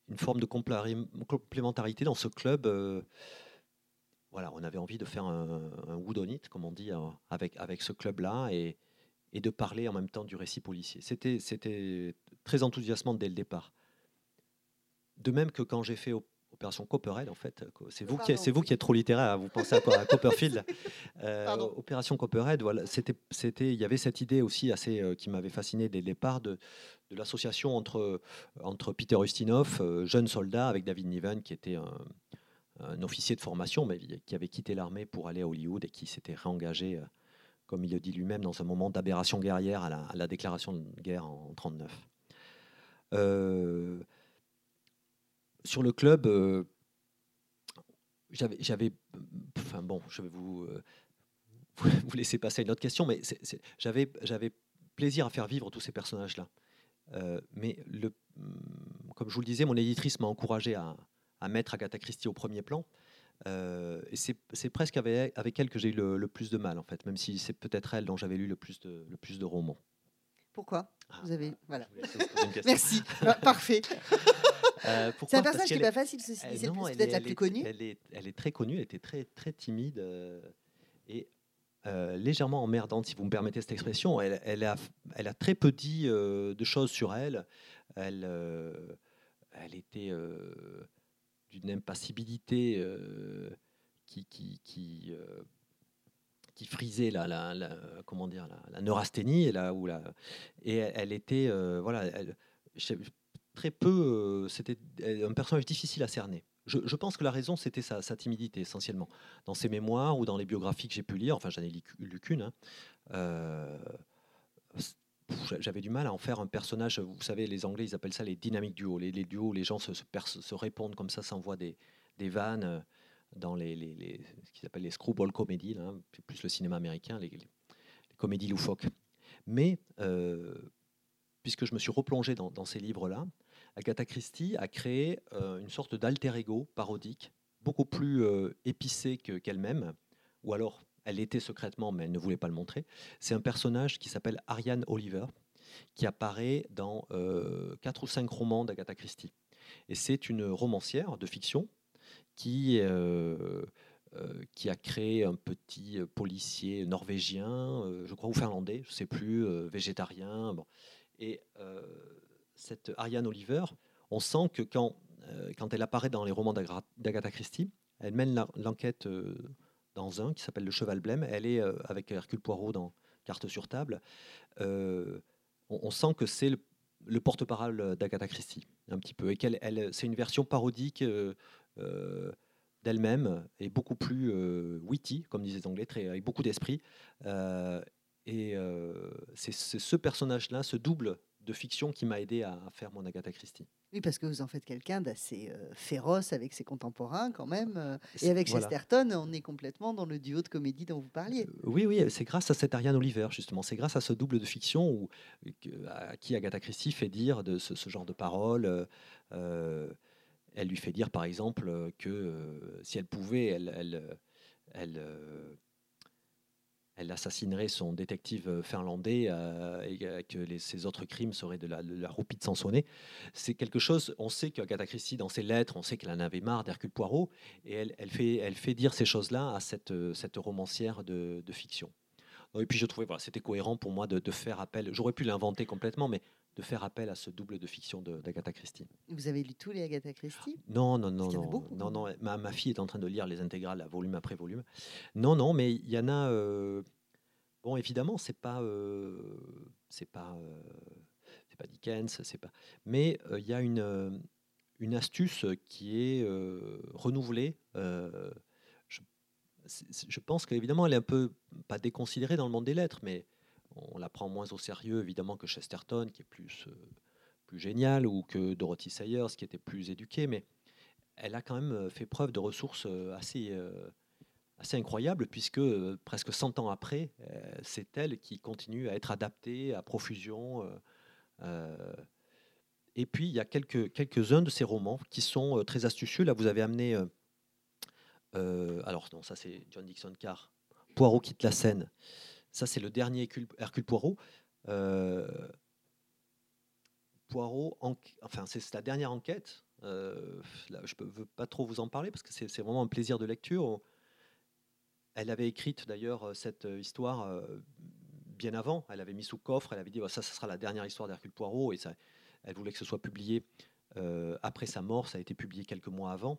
une forme de complémentarité dans ce club. Euh, voilà, on avait envie de faire un, un wood comme on dit, euh, avec, avec ce club-là et, et, de parler en même temps du récit policier. C'était très enthousiasmant dès le départ. De même que quand j'ai fait Opération Copperhead, en fait, c'est vous, qui, c'est vous qui êtes trop littéraire, vous pensez à, à Copperfield. Opération Copperhead, voilà, c'était, c'était, il y avait cette idée aussi assez qui m'avait fasciné dès le départ de, de l'association entre, entre Peter Ustinov, euh, jeune soldat, avec David Niven, qui était un, officier de formation, mais qui avait quitté l'armée pour aller à Hollywood et qui s'était réengagé, euh, comme il le dit lui-même, dans un moment d'aberration guerrière à la, déclaration de guerre en 1939. Euh, sur le club, j'avais, enfin bon, je vais vous, laisser passer à une autre question, mais j'avais plaisir à faire vivre tous ces personnages-là. Euh, mais mm, comme je vous le disais, mon éditrice m'a encouragé à, mettre Agatha Christie au premier plan. Euh, et c'est presque avec, avec, elle que j'ai eu le, plus de mal, en fait, même si c'est peut-être elle dont j'avais lu le plus de, le plus de romans. Pourquoi? Ah, Vous avez voilà. Merci, ah, parfait. Euh, c'est un personnage qui n'est pas facile, c'est peut-être la plus connue. Elle est, elle est, très connue, elle était très très timide et légèrement emmerdante, si vous me permettez cette expression. Elle, a, elle a, très peu dit de choses sur elle. Elle, elle était d'une impassibilité qui, qui, qui, frisait la, la, comment dire, la, neurasthénie et, la, la, et elle, était voilà, très peu. C'était un personnage difficile à cerner. Je, pense que la raison, c'était sa, timidité essentiellement. Dans ses mémoires ou dans les biographies que j'ai pu lire, enfin j'en ai lu, qu'une, hein, euh, j'avais du mal à en faire un personnage. Vous savez, les Anglais, ils appellent ça les dynamiques duos. Les, duos où les gens se, répondent comme ça, s'envoient des, vannes euh, dans les, les, ce qu'ils appellent les screwball comedies, hein, plus le cinéma américain, les, comédies loufoques. Mais euh, puisque je me suis replongé dans, dans ces livres-là, Agatha Christie a créé euh, une sorte d'alter ego parodique, beaucoup plus euh, épicé qu'elle-même, ou alors elle était secrètement, mais elle ne voulait pas le montrer. C'est un personnage qui s'appelle Ariane Oliver, qui apparaît dans euh, ou cinq romans d'Agatha Christie. Et c'est une romancière de fiction qui, qui a créé un petit policier norvégien, je crois, ou finlandais, je ne sais plus, végétarien. Et cette Ariane Oliver, on sent que quand, euh, quand elle apparaît dans les romans d'Agatha Christie, elle mène l'enquête euh, dans un qui s'appelle Le Cheval Blême. Elle est euh, avec Hercule Poirot dans Carte sur table. On, sent que c'est le, porte-parole d'Agatha Christie, un petit peu, et elle, c'est une version parodique d'elle-même et beaucoup plus witty, comme disaient les Anglais, très, avec beaucoup d'esprit. et c'est, ce personnage-là, ce double de fiction qui m'a aidé à faire mon Agatha Christie. Oui, parce que vous en faites quelqu'un d'assez euh, féroce avec ses contemporains quand même. Euh, et avec Chesterton, on est complètement dans le duo de comédie dont vous parliez. Euh, oui, oui, c'est grâce à cette Ariane Oliver, justement. C'est grâce à ce double de fiction où, à qui Agatha Christie fait dire de ce, genre de paroles. elle lui fait dire, par exemple, que si elle pouvait, elle, elle, elle elle assassinerait son détective euh, finlandais euh, et euh, que ses autres crimes seraient de la, de roupie de Sansonnet. C'est quelque chose, on sait qu'Agatha Christie, dans ses lettres, on sait qu'elle en avait marre d'Hercule Poirot, et elle, fait, dire ces choses-là à cette, romancière de, fiction. Et puis je trouvais, voilà, c'était cohérent pour moi de faire appel, j'aurais pu l'inventer complètement, mais de faire appel à ce double de fiction d'Agatha Christie. Vous avez lu tous les Agatha Christie? Non, non, non, non, non, non. Ma, ma, fille est en train de lire les intégrales, volume après volume. Non, non, mais il y en a. Euh, bon, évidemment, c'est pas, euh, c'est pas, euh, c'est pas Dickens, c'est pas. Mais il y a une une astuce qui est renouvelée. Je, je, pense qu'évidemment, elle est un peu pas déconsidérée dans le monde des lettres, mais on la prend moins au sérieux évidemment que Chesterton, qui est plus, euh, plus génial, ou que Dorothy Sayers, qui était plus éduquée, mais elle a quand même euh, fait preuve de ressources euh, assez, assez incroyables, puisque presque 100 ans après, c'est elle qui continue à être adaptée à profusion. et puis, il y a quelques, quelques-uns de ces romans qui sont très astucieux. Là, vous avez amené... alors, non, ça c'est John Dixon Carr. Poirot quitte la scène. Ça, c'est le dernier Hercule, Poirot. Euh, Poirot, enfin, c'est la dernière enquête. Euh, je ne veux pas trop vous en parler parce que c'est vraiment un plaisir de lecture. Elle avait écrite d'ailleurs cette histoire euh, bien avant. Elle avait mis sous coffre. Elle avait dit ça, ça sera la dernière histoire d'Hercule Poirot et elle voulait que ce soit publié après sa mort. Ça a été publié quelques mois avant.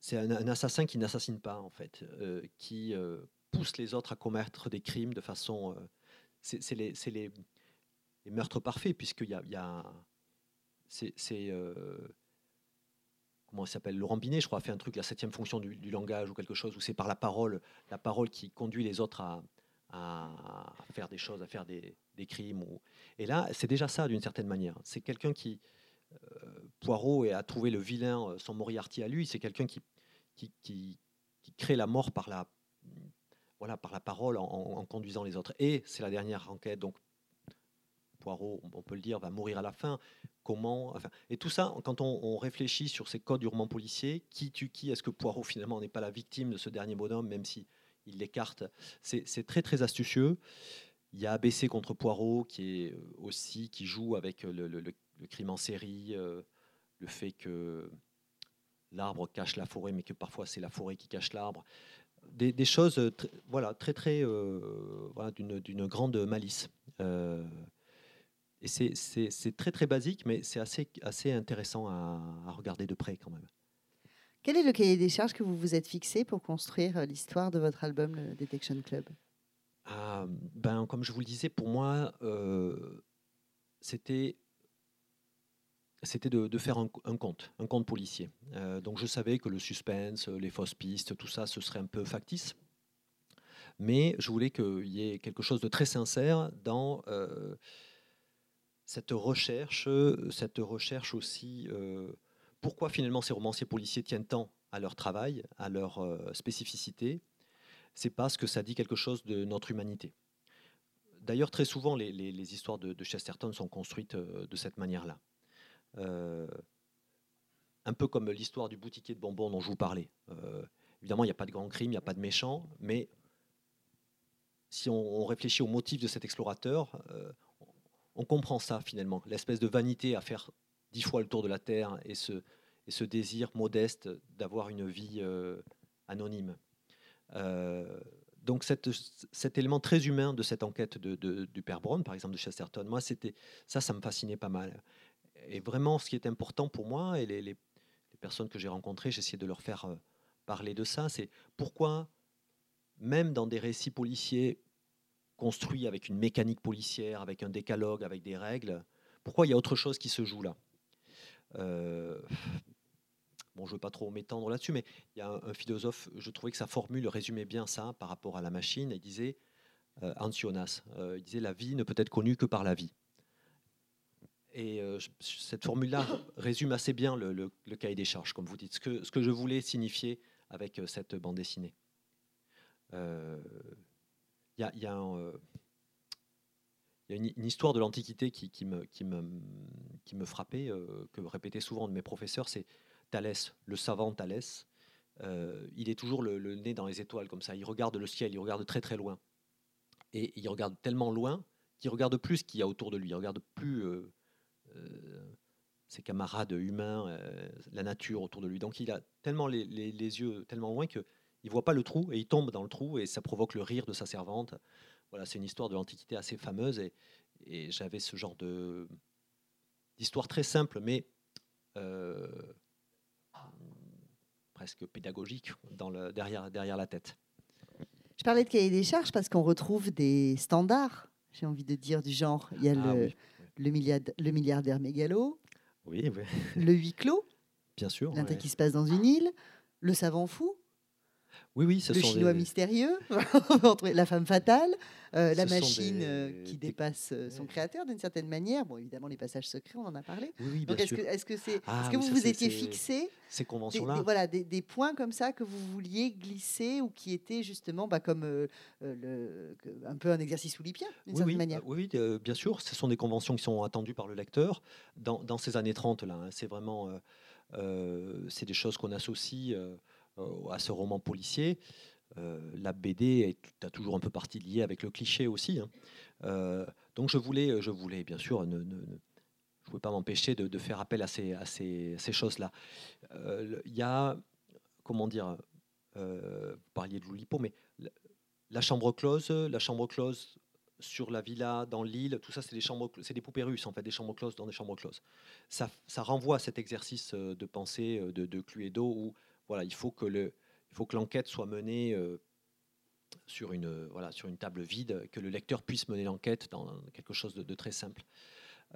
c'est un, un, assassin qui n'assassine pas en fait, qui pousse les autres à commettre des crimes de façon. Euh, c'est les, les, les, meurtres parfaits, puisqu'il y a. Y a c'est. Euh, comment il s'appelle Laurent Binet, je crois, a fait un truc, la septième fonction du, langage ou quelque chose, où c'est par la parole, la parole qui conduit les autres à, à faire des choses, à faire des, des crimes. Ou... Et là, c'est déjà ça d'une certaine manière. C'est quelqu'un qui. Euh, Poirot et a trouvé le vilain, son Moriarty à lui, c'est quelqu'un qui, qui, qui, crée la mort par la, voilà, par la parole, en, conduisant les autres. Et c'est la dernière enquête, donc Poirot, on peut le dire, va mourir à la fin. Comment Et tout ça, quand on, réfléchit sur ces codes du roman policier, qui tue qui Est-ce que Poirot, finalement, n'est pas la victime de ce dernier bonhomme, même si il l'écarte C'est très, très astucieux. Il y a ABC contre Poirot, qui est aussi, qui joue avec le, crime en série, euh, le fait que l'arbre cache la forêt, mais que parfois c'est la forêt qui cache l'arbre. Des, choses voilà, très, très, voilà, d'une grande malice. et c'est très, très basique, mais c'est assez, assez intéressant à, à regarder de près quand même. Quel est le cahier des charges que vous vous êtes fixé pour construire l'histoire de votre album, le Detection Club? Ah, ben, Comme je vous le disais, pour moi, euh, c'était c'était de, faire un, conte, un conte policier. Euh, donc je savais que le suspense, les fausses pistes, tout ça, ce serait un peu factice. Mais je voulais qu'il y ait quelque chose de très sincère dans euh, cette recherche, cette recherche aussi. pourquoi finalement ces romanciers policiers tiennent tant à leur travail, à leur spécificité c'est parce que ça dit quelque chose de notre humanité. D'ailleurs, très souvent, les, histoires de, Chesterton sont construites euh, de cette manière-là. Euh, un peu comme l'histoire du boutiquier de bonbons dont je vous parlais. Euh, évidemment, il n'y a pas de grand crime, il n'y a pas de méchant, mais si on, réfléchit au motif de cet explorateur, on comprend ça finalement, l'espèce de vanité à faire dix fois le tour de la Terre et ce, désir modeste d'avoir une vie anonyme. Euh, donc cet élément très humain de cette enquête de, du père Brown, par exemple de Chesterton, moi c'était ça, ça me fascinait pas mal. Et vraiment, ce qui est important pour moi et les, personnes que j'ai rencontrées, j'essayais de leur faire euh, parler de ça, c'est pourquoi même dans des récits policiers construits avec une mécanique policière, avec un décalogue, avec des règles, pourquoi il y a autre chose qui se joue là? Euh, Bon, je ne veux pas trop m'étendre là-dessus, mais il y a un, philosophe, je trouvais que sa formule résumait bien ça par rapport à la machine. Il disait, euh, euh, il disait la vie ne peut être connue que par la vie. Et euh, cette formule-là résume assez bien le, cahier des charges, comme vous dites, ce que, je voulais signifier avec cette bande dessinée. Il y, a, y a une, histoire de l'Antiquité qui, me, frappait, que répétaient souvent de mes professeurs, c'est Thalès, le savant Thalès, euh, il est toujours le, nez dans les étoiles comme ça. Il regarde le ciel, il regarde très très loin. Et il regarde tellement loin qu'il regarde plus ce qu'il y a autour de lui. Il regarde plus euh, euh, ses camarades humains, la nature autour de lui. Donc il a tellement les, yeux tellement loin que il voit pas le trou et il tombe dans le trou et ça provoque le rire de sa servante. Voilà, c'est une histoire de l'Antiquité assez fameuse et, et j'avais ce genre de d'histoire très simple, mais presque pédagogique dans le, derrière, derrière la tête. Je parlais de cahier des charges parce qu'on retrouve des standards, j'ai envie de dire, du genre. Il y a ah le, le, le, milliardaire mégalo, oui, le huis clos, bien sûr, qui se passe dans une île, le savant fou, oui, oui, le chinois mystérieux, la femme fatale, euh, la machine euh, qui dépasse euh, son créateur d'une certaine manière. Bon, évidemment, les passages secrets, on en a parlé. Oui, est-ce que, est-ce que, c'est, ah que vous vous étiez fixé ces conventions-là Voilà, des, points comme ça que vous vouliez glisser ou qui étaient justement bah, comme le, un peu un exercice oulipien d'une certaine manière. Oui, bien sûr. Ce sont des conventions qui sont attendues par le lecteur dans, dans ces années 30 là. Hein. c'est vraiment, c'est des choses qu'on associe. Euh, à ce roman policier. Euh, la BD a toujours un peu partie liée avec le cliché aussi. Hein. Euh, donc je voulais, je voulais bien sûr ne, ne, je pouvais pas m'empêcher de, faire appel à ces, choses-là. Il y a, comment dire, vous parliez de l'Oulipo, mais la, chambre close, la chambre close sur la villa, dans l'île, tout ça, c'est des chambres, c'est des poupées russes en fait, des chambres closes dans des chambres closes. Ça, ça renvoie à cet exercice de pensée de, de Cluedo où voilà, il faut que l'enquête soit menée euh, sur une, table vide, que le lecteur puisse mener l'enquête dans quelque chose de, très simple.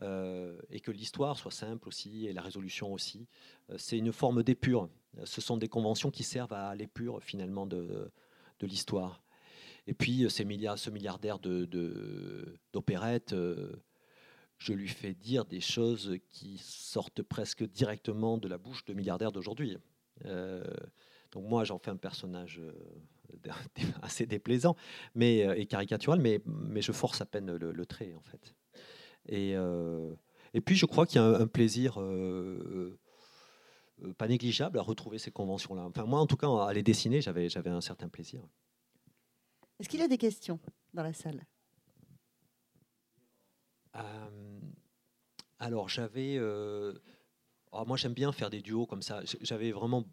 Euh, et que l'histoire soit simple aussi, et la résolution aussi. Euh, c'est une forme d'épure. Ce sont des conventions qui servent à l'épure finalement de, l'histoire. Et puis ce milliardaire d'opérettes, de, je lui fais dire des choses qui sortent presque directement de la bouche de milliardaires d'aujourd'hui. Euh, donc moi, j'en fais un personnage euh, assez déplaisant mais, euh, et caricatural, mais, mais je force à peine le, trait, en fait. Et, et puis, je crois qu'il y a un, plaisir pas négligeable à retrouver ces conventions-là. Enfin, moi, en tout cas, à les dessiner, j'avais, j'avais un certain plaisir. Est-ce qu'il y a des questions dans la salle? Alors, j'avais... Ah, moi, j'aime bien faire des duos comme ça. J'avais vraiment,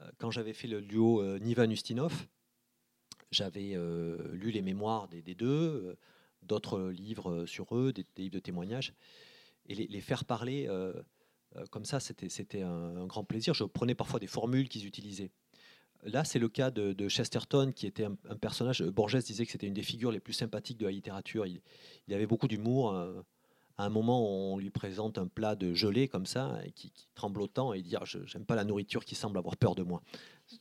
euh, quand j'avais fait le duo euh, Nivan Ustinov, j'avais lu les mémoires des, deux, d'autres livres sur eux, des, livres de témoignages, et les, faire parler comme ça, c'était un, un, grand plaisir. Je prenais parfois des formules qu'ils utilisaient. Là, c'est le cas de, Chesterton, qui était un, personnage. Borges disait que c'était une des figures les plus sympathiques de la littérature. Il, avait beaucoup d'humour. Euh, à un moment, on lui présente un plat de gelée comme ça, et qui, tremble autant, et dit ah, Je n'aime pas la nourriture qui semble avoir peur de moi.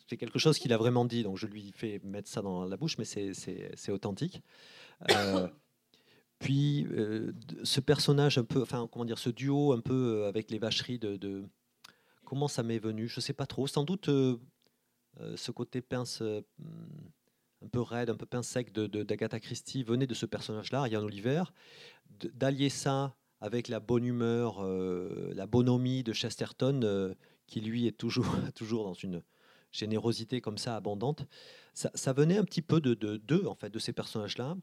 C'est quelque chose qu'il a vraiment dit, donc je lui fais mettre ça dans la bouche, mais c'est authentique. Euh, puis, euh, ce personnage un peu, enfin, comment dire, ce duo un peu avec les vacheries de. comment ça m'est venu? Je sais pas trop. Sans doute euh, ce côté pince euh, un peu raide, un peu pince sec d'Agatha de, Christie venait de ce personnage-là, Yann Oliver. D'allier ça avec la bonne humeur, euh, la bonhomie de Chesterton, qui lui est toujours, toujours dans une générosité comme ça abondante, ça, venait un petit peu de deux en fait de ces personnages-là,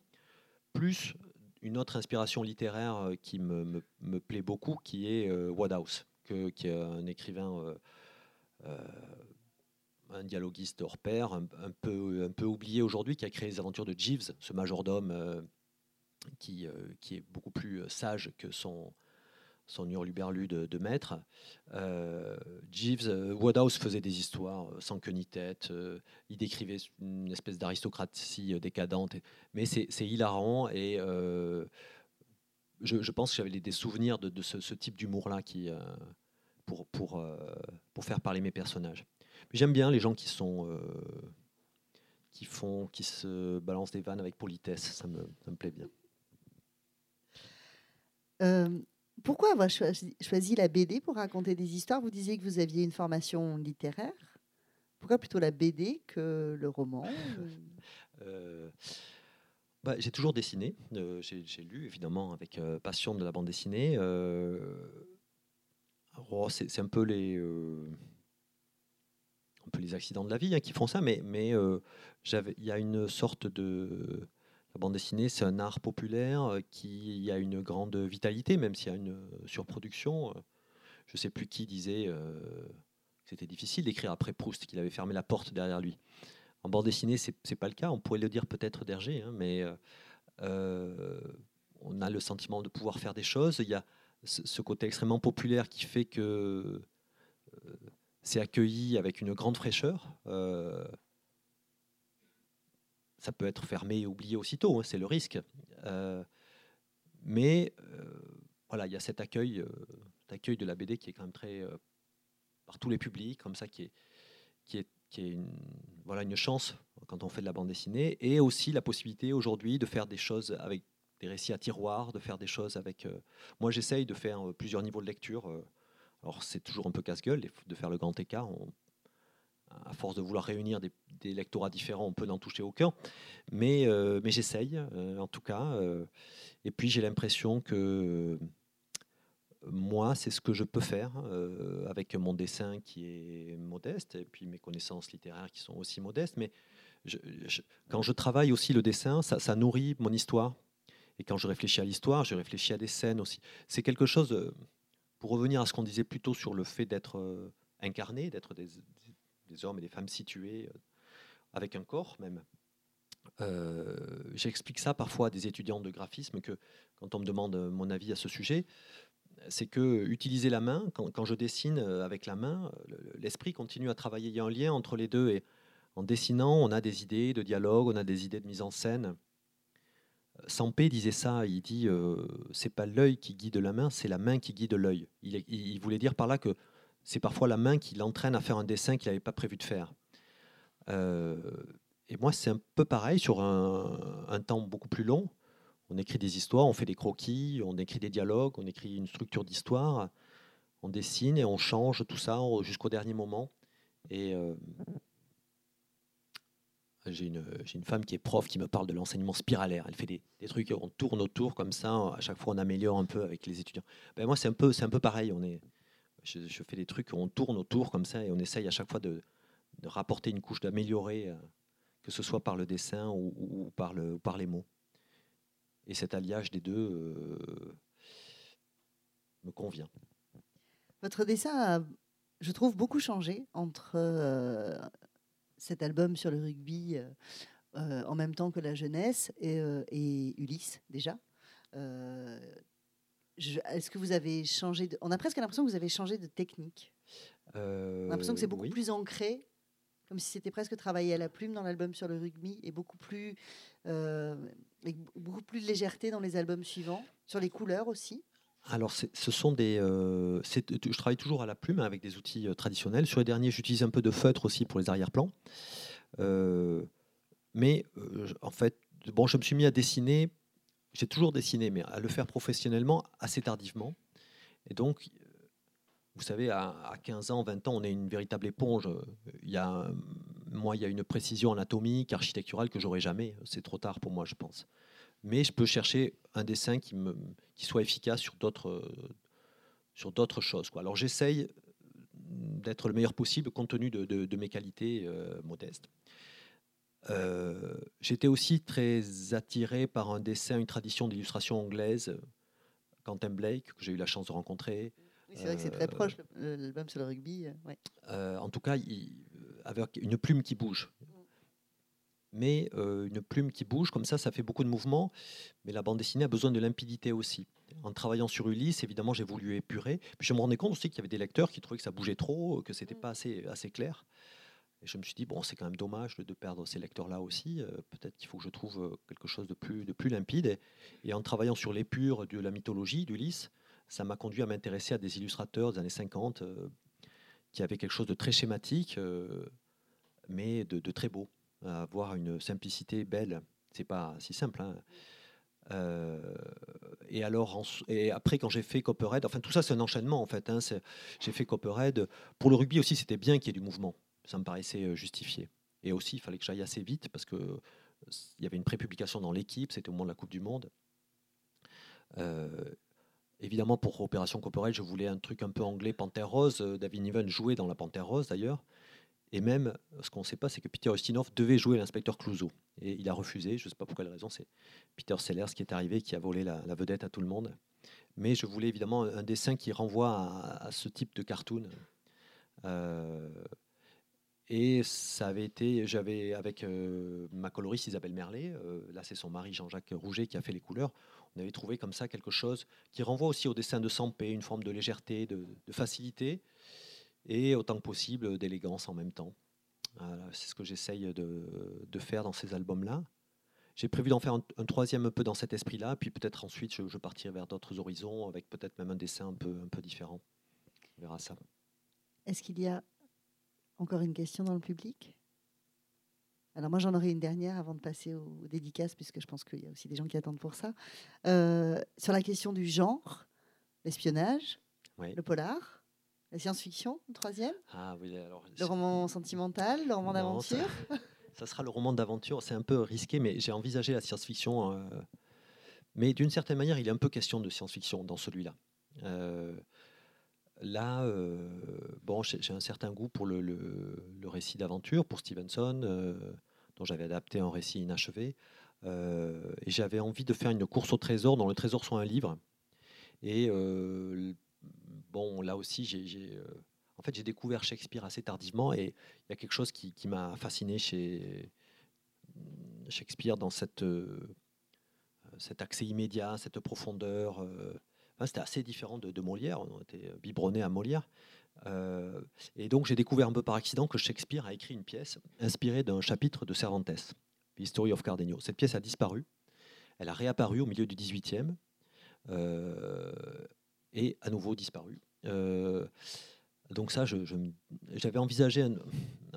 plus une autre inspiration littéraire qui me, me, plaît beaucoup, qui est Wodehouse, que, qui est un écrivain un dialoguiste hors pair, un, peu, un peu oublié aujourd'hui, qui a créé les aventures de Jeeves, ce majordome euh, qui, euh, qui est beaucoup plus euh, sage que son, son hurluberlu de, de maître. Jeeves, Woodhouse faisait des histoires sans queue ni tête, il décrivait une espèce d'aristocratie décadente, mais c'est hilarant et je, pense que j'avais des souvenirs de, ce, ce, type d'humour-là qui, pour, pour, pour faire parler mes personnages. J'aime bien les gens qui sont euh, qui font, qui se balancent des vannes avec politesse. Ça me, ça me plaît bien. Euh, pourquoi avoir choisi, la BD pour raconter des histoires? Vous disiez que vous aviez une formation littéraire. Pourquoi plutôt la BD que le roman? Euh, bah, J'ai toujours dessiné. J'ai lu évidemment avec passion de la bande dessinée. Oh, c'est un peu les un peu les accidents de la vie hein, qui font ça, mais, euh, il y a une sorte de. La bande dessinée, c'est un art populaire euh, qui a une grande vitalité, même s'il y a une surproduction. Je ne sais plus qui disait euh, que c'était difficile d'écrire après Proust, qu'il avait fermé la porte derrière lui. En bande dessinée, ce n'est pas le cas. On pourrait le dire peut-être d'Hergé, hein, mais on a le sentiment de pouvoir faire des choses. Il y a ce côté extrêmement populaire qui fait que c'est accueilli avec une grande fraîcheur. Euh, ça peut être fermé et oublié aussitôt, hein, c'est le risque. Euh, mais euh, voilà, il y a cet accueil, de la BD qui est quand même très par tous les publics, comme ça, qui est une, voilà, une chance quand on fait de la bande dessinée, et aussi la possibilité aujourd'hui de faire des choses avec des récits à tiroir, de faire des choses avec. moi, j'essaye de faire plusieurs niveaux de lecture. Alors c'est toujours un peu casse-gueule de faire le grand écart. à force de vouloir réunir des, lectorats différents, on peut n'en toucher aucun. Mais, euh, mais j'essaye, euh, en tout cas. Euh. et puis j'ai l'impression que moi, c'est ce que je peux faire avec mon dessin qui est modeste et puis mes connaissances littéraires qui sont aussi modestes. Mais quand je travaille aussi le dessin, ça, ça, nourrit mon histoire. Et quand je réfléchis à l'histoire, je réfléchis à des scènes aussi. C'est quelque chose pour revenir à ce qu'on disait plutôt sur le fait d'être euh, incarné, d'être des, hommes et des femmes situés euh, avec un corps même. Euh, j'explique ça parfois à des étudiants de graphisme que quand on me demande mon avis à ce sujet, c'est que utiliser la main, quand, je dessine avec la main, l'esprit continue à travailler. Il y a un lien entre les deux et en dessinant, on a des idées de dialogue, on a des idées de mise en scène. Sampé disait ça, il dit euh, c'est pas l'œil qui guide la main, c'est la main qui guide l'œil. Il, voulait dire par là que c'est parfois la main qui l'entraîne à faire un dessin qu'il n'avait pas prévu de faire. Euh, et moi, c'est un peu pareil sur un, temps beaucoup plus long. On écrit des histoires, on fait des croquis, on écrit des dialogues, on écrit une structure d'histoire, on dessine et on change tout ça jusqu'au dernier moment. Et euh, j'ai une, femme qui est prof qui me parle de l'enseignement spiralaire. Elle fait des, des, trucs, on tourne autour comme ça, à chaque fois on améliore un peu avec les étudiants. Ben moi c'est un peu, un peu pareil. On est, je, fais des trucs, on tourne autour comme ça et on essaye à chaque fois de, rapporter une couche, d'améliorer, euh, que ce soit par le dessin ou par les mots. Et cet alliage des deux euh, me convient. Votre dessin a, je trouve, beaucoup changé entre euh, cet album sur le rugby euh, en même temps que la jeunesse et, et Ulysse déjà. Est-ce que vous avez changé On a presque l'impression que vous avez changé de technique. on a l'impression que c'est beaucoup plus ancré comme si c'était presque travaillé à la plume dans l'album sur le rugby et beaucoup plus, euh, beaucoup plus de légèreté dans les albums suivants, sur les couleurs aussi. Alors, ce sont des. Euh, je travaille toujours à la plume avec des outils euh, traditionnels. Sur les derniers, j'utilise un peu de feutre aussi pour les arrière-plans. mais en fait, bon, je me suis mis à dessiner. J'ai toujours dessiné, mais à le faire professionnellement assez tardivement. Et donc, vous savez, à, 15 ans, 20 ans, on est une véritable éponge. Il y a, moi, il y a une précision anatomique, architecturale que j'aurai jamais. C'est trop tard pour moi, je pense. Mais je peux chercher un dessin qui, me, qui soit efficace sur d'autres, sur d'autres choses. Quoi. Alors j'essaye d'être le meilleur possible compte tenu de, mes qualités euh, modestes. Euh, j'étais aussi très attiré par un dessin, une tradition d'illustration anglaise, Quentin Blake, que j'ai eu la chance de rencontrer, c'est vrai que c'est très euh, proche, l'album sur le rugby. Euh, euh, en tout cas, avec une plume qui bouge. Mais une plume qui bouge, comme ça, ça fait beaucoup de mouvements. Mais la bande dessinée a besoin de limpidité aussi. En travaillant sur Ulysse, évidemment, j'ai voulu épurer. Puis je me rendais compte aussi qu'il y avait des lecteurs qui trouvaient que ça bougeait trop, que c'était mm. pas assez, assez clair. Et je me suis dit, bon, c'est quand même dommage de perdre ces lecteurs-là aussi. Peut-être qu'il faut que je trouve quelque chose de plus, de plus limpide. Et, et en travaillant sur l'épure de la mythologie d'Ulysse, ça m'a conduit à m'intéresser à des illustrateurs des années 50 euh, qui avaient quelque chose de très schématique, mais de, très beau, avoir une simplicité belle. C'est pas si simple. Hein. Euh, et alors, après, quand j'ai fait Copperhead, enfin tout ça, c'est un enchaînement en fait. Hein, j'ai fait Copperhead. Pour le rugby aussi, c'était bien qu'il y ait du mouvement. Ça me paraissait justifié. Et aussi, il fallait que j'aille assez vite parce que il y avait une prépublication dans l'équipe. C'était au moment de la Coupe du Monde. Évidemment, pour Opération Corporelle, je voulais un truc un peu anglais, Panthère Rose. Euh, David Niven jouait dans la Panthère Rose d'ailleurs. Et même, ce qu'on ne sait pas, c'est que Peter Ustinov devait jouer l'inspecteur Clouseau. Et il a refusé, je ne sais pas pour quelle raison, c'est Peter Sellers qui est arrivé, qui a volé la, vedette à tout le monde. Mais je voulais évidemment un dessin qui renvoie à, ce type de cartoon. Euh, et ça avait été, j'avais avec euh, ma coloriste Isabelle Merlet, là c'est son mari Jean-Jacques Rouget qui a fait les couleurs, on avait trouvé comme ça quelque chose qui renvoie aussi au dessin de Sampé, une forme de légèreté, de, facilité, et autant que possible d'élégance en même temps. c'est ce que j'essaye de, faire dans ces albums-là. J'ai prévu d'en faire un, troisième un peu dans cet esprit-là, puis peut-être ensuite je, je, partirai vers d'autres horizons, avec peut-être même un dessin un peu, un peu différent. On verra ça. Est-ce qu'il y a encore une question dans le public? Alors moi j'en aurai une dernière avant de passer aux dédicaces, puisque je pense qu'il y a aussi des gens qui attendent pour ça. Euh, sur la question du genre, l'espionnage, le polar, la science-fiction, le troisième ah, oui, alors, Le roman sentimental, le roman d'aventure ça, sera le roman d'aventure, c'est un peu risqué, mais j'ai envisagé la science-fiction. Euh, mais d'une certaine manière, il est un peu question de science-fiction dans celui-là. Euh, là, bon, j'ai un certain goût pour le, le récit d'aventure, pour Stevenson dont j'avais adapté un récit inachevé. Euh, et j'avais envie de faire une course au trésor, dont le trésor soit un livre. Et euh, là aussi, j'ai, euh, en fait, j'ai découvert Shakespeare assez tardivement, et il y a quelque chose qui, m'a fasciné chez Shakespeare dans cette, cet accès immédiat, cette profondeur. c'était assez différent de, Molière. On était biberonné à Molière. Euh, et donc j'ai découvert un peu par accident que Shakespeare a écrit une pièce inspirée d'un chapitre de Cervantes, The History of Cardenio. Cette pièce a disparu. Elle a réapparu au milieu du XVIIIe euh, et à nouveau disparu. Euh, donc ça, j'avais envisagé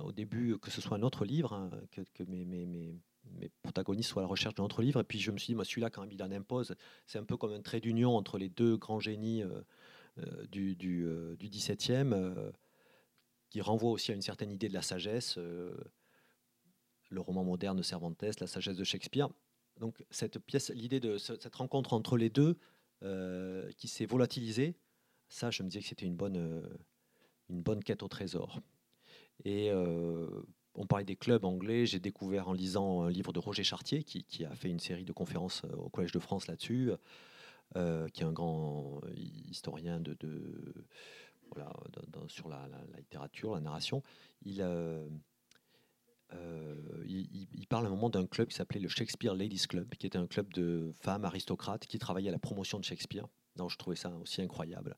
au début que ce soit un autre livre, hein, que, mes, protagonistes soient à la recherche d'un autre livre. Et puis je me suis dit, celui-là, quand même, il en impose. C'est un peu comme un trait d'union entre les deux grands génies euh, du, du, euh, du, 17e, euh, qui renvoie aussi à une certaine idée de la sagesse, le roman moderne de Cervantes, la sagesse de Shakespeare. Donc cette pièce, l'idée de cette rencontre entre les deux qui s'est volatilisée, ça, je me disais que c'était une bonne, une bonne quête au trésor. Et on parlait des clubs anglais. J'ai découvert en lisant un livre de Roger Chartier, qui, qui, a fait une série de conférences au Collège de France là-dessus. Euh, qui est un grand historien de, voilà, sur la, littérature, la narration. Il, euh, il, parle à un moment d'un club qui s'appelait le Shakespeare Ladies Club, qui était un club de femmes aristocrates qui travaillaient à la promotion de Shakespeare. Donc, je trouvais ça aussi incroyable.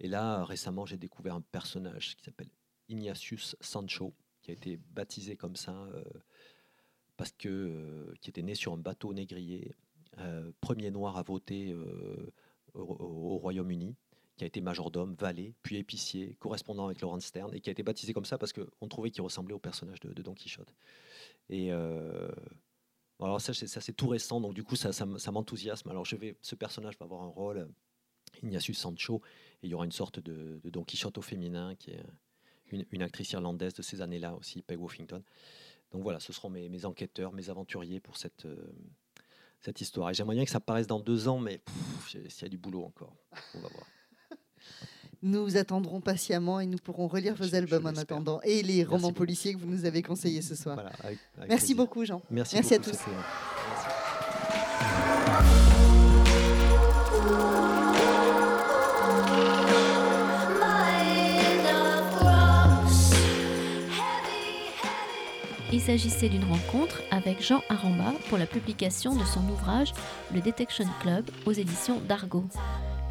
Et là, récemment, j'ai découvert un personnage qui s'appelle Ignatius Sancho, qui a été baptisé comme ça parce que qui était né sur un bateau négrier, premier noir à voter au, Royaume-Uni, qui a été majordome, valet, puis épicier, correspondant avec Laurent Stern, et qui a été baptisé comme ça parce qu'on trouvait qu'il ressemblait au personnage de, Don Quichotte. Et alors ça, c'est tout récent, donc du coup, ça, ça, m'enthousiasme. Alors je vais, ce personnage va avoir un rôle, Ignatius Sancho, et il y aura une sorte de, Don Quichotte au féminin, qui est une, actrice irlandaise de ces années-là aussi, Peg Woffington. Donc voilà, ce seront mes, enquêteurs, mes aventuriers pour cette, cette histoire. Et j'aimerais bien que ça paraisse dans deux ans, mais s'il y a du boulot encore, on va voir. Nous attendrons patiemment et nous pourrons relire vos albums en attendant et les romans policiers que vous nous avez conseillés ce soir. Merci beaucoup, Jean. Merci, à tous. Il s'agissait d'une rencontre avec Jean Aramba pour la publication de son ouvrage Le Detection Club aux éditions d'Argo.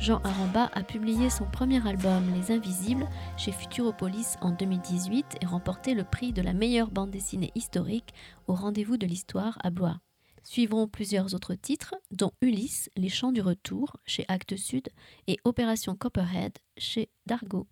Jean Aramba a publié son premier album Les Invisibles chez Futuropolis en 2018 et remporté le prix de la meilleure bande dessinée historique au rendez-vous de l'histoire à Blois. Suivront plusieurs autres titres, dont Ulysse, Les Chants du Retour chez Actes Sud et Opération Copperhead chez Dargo.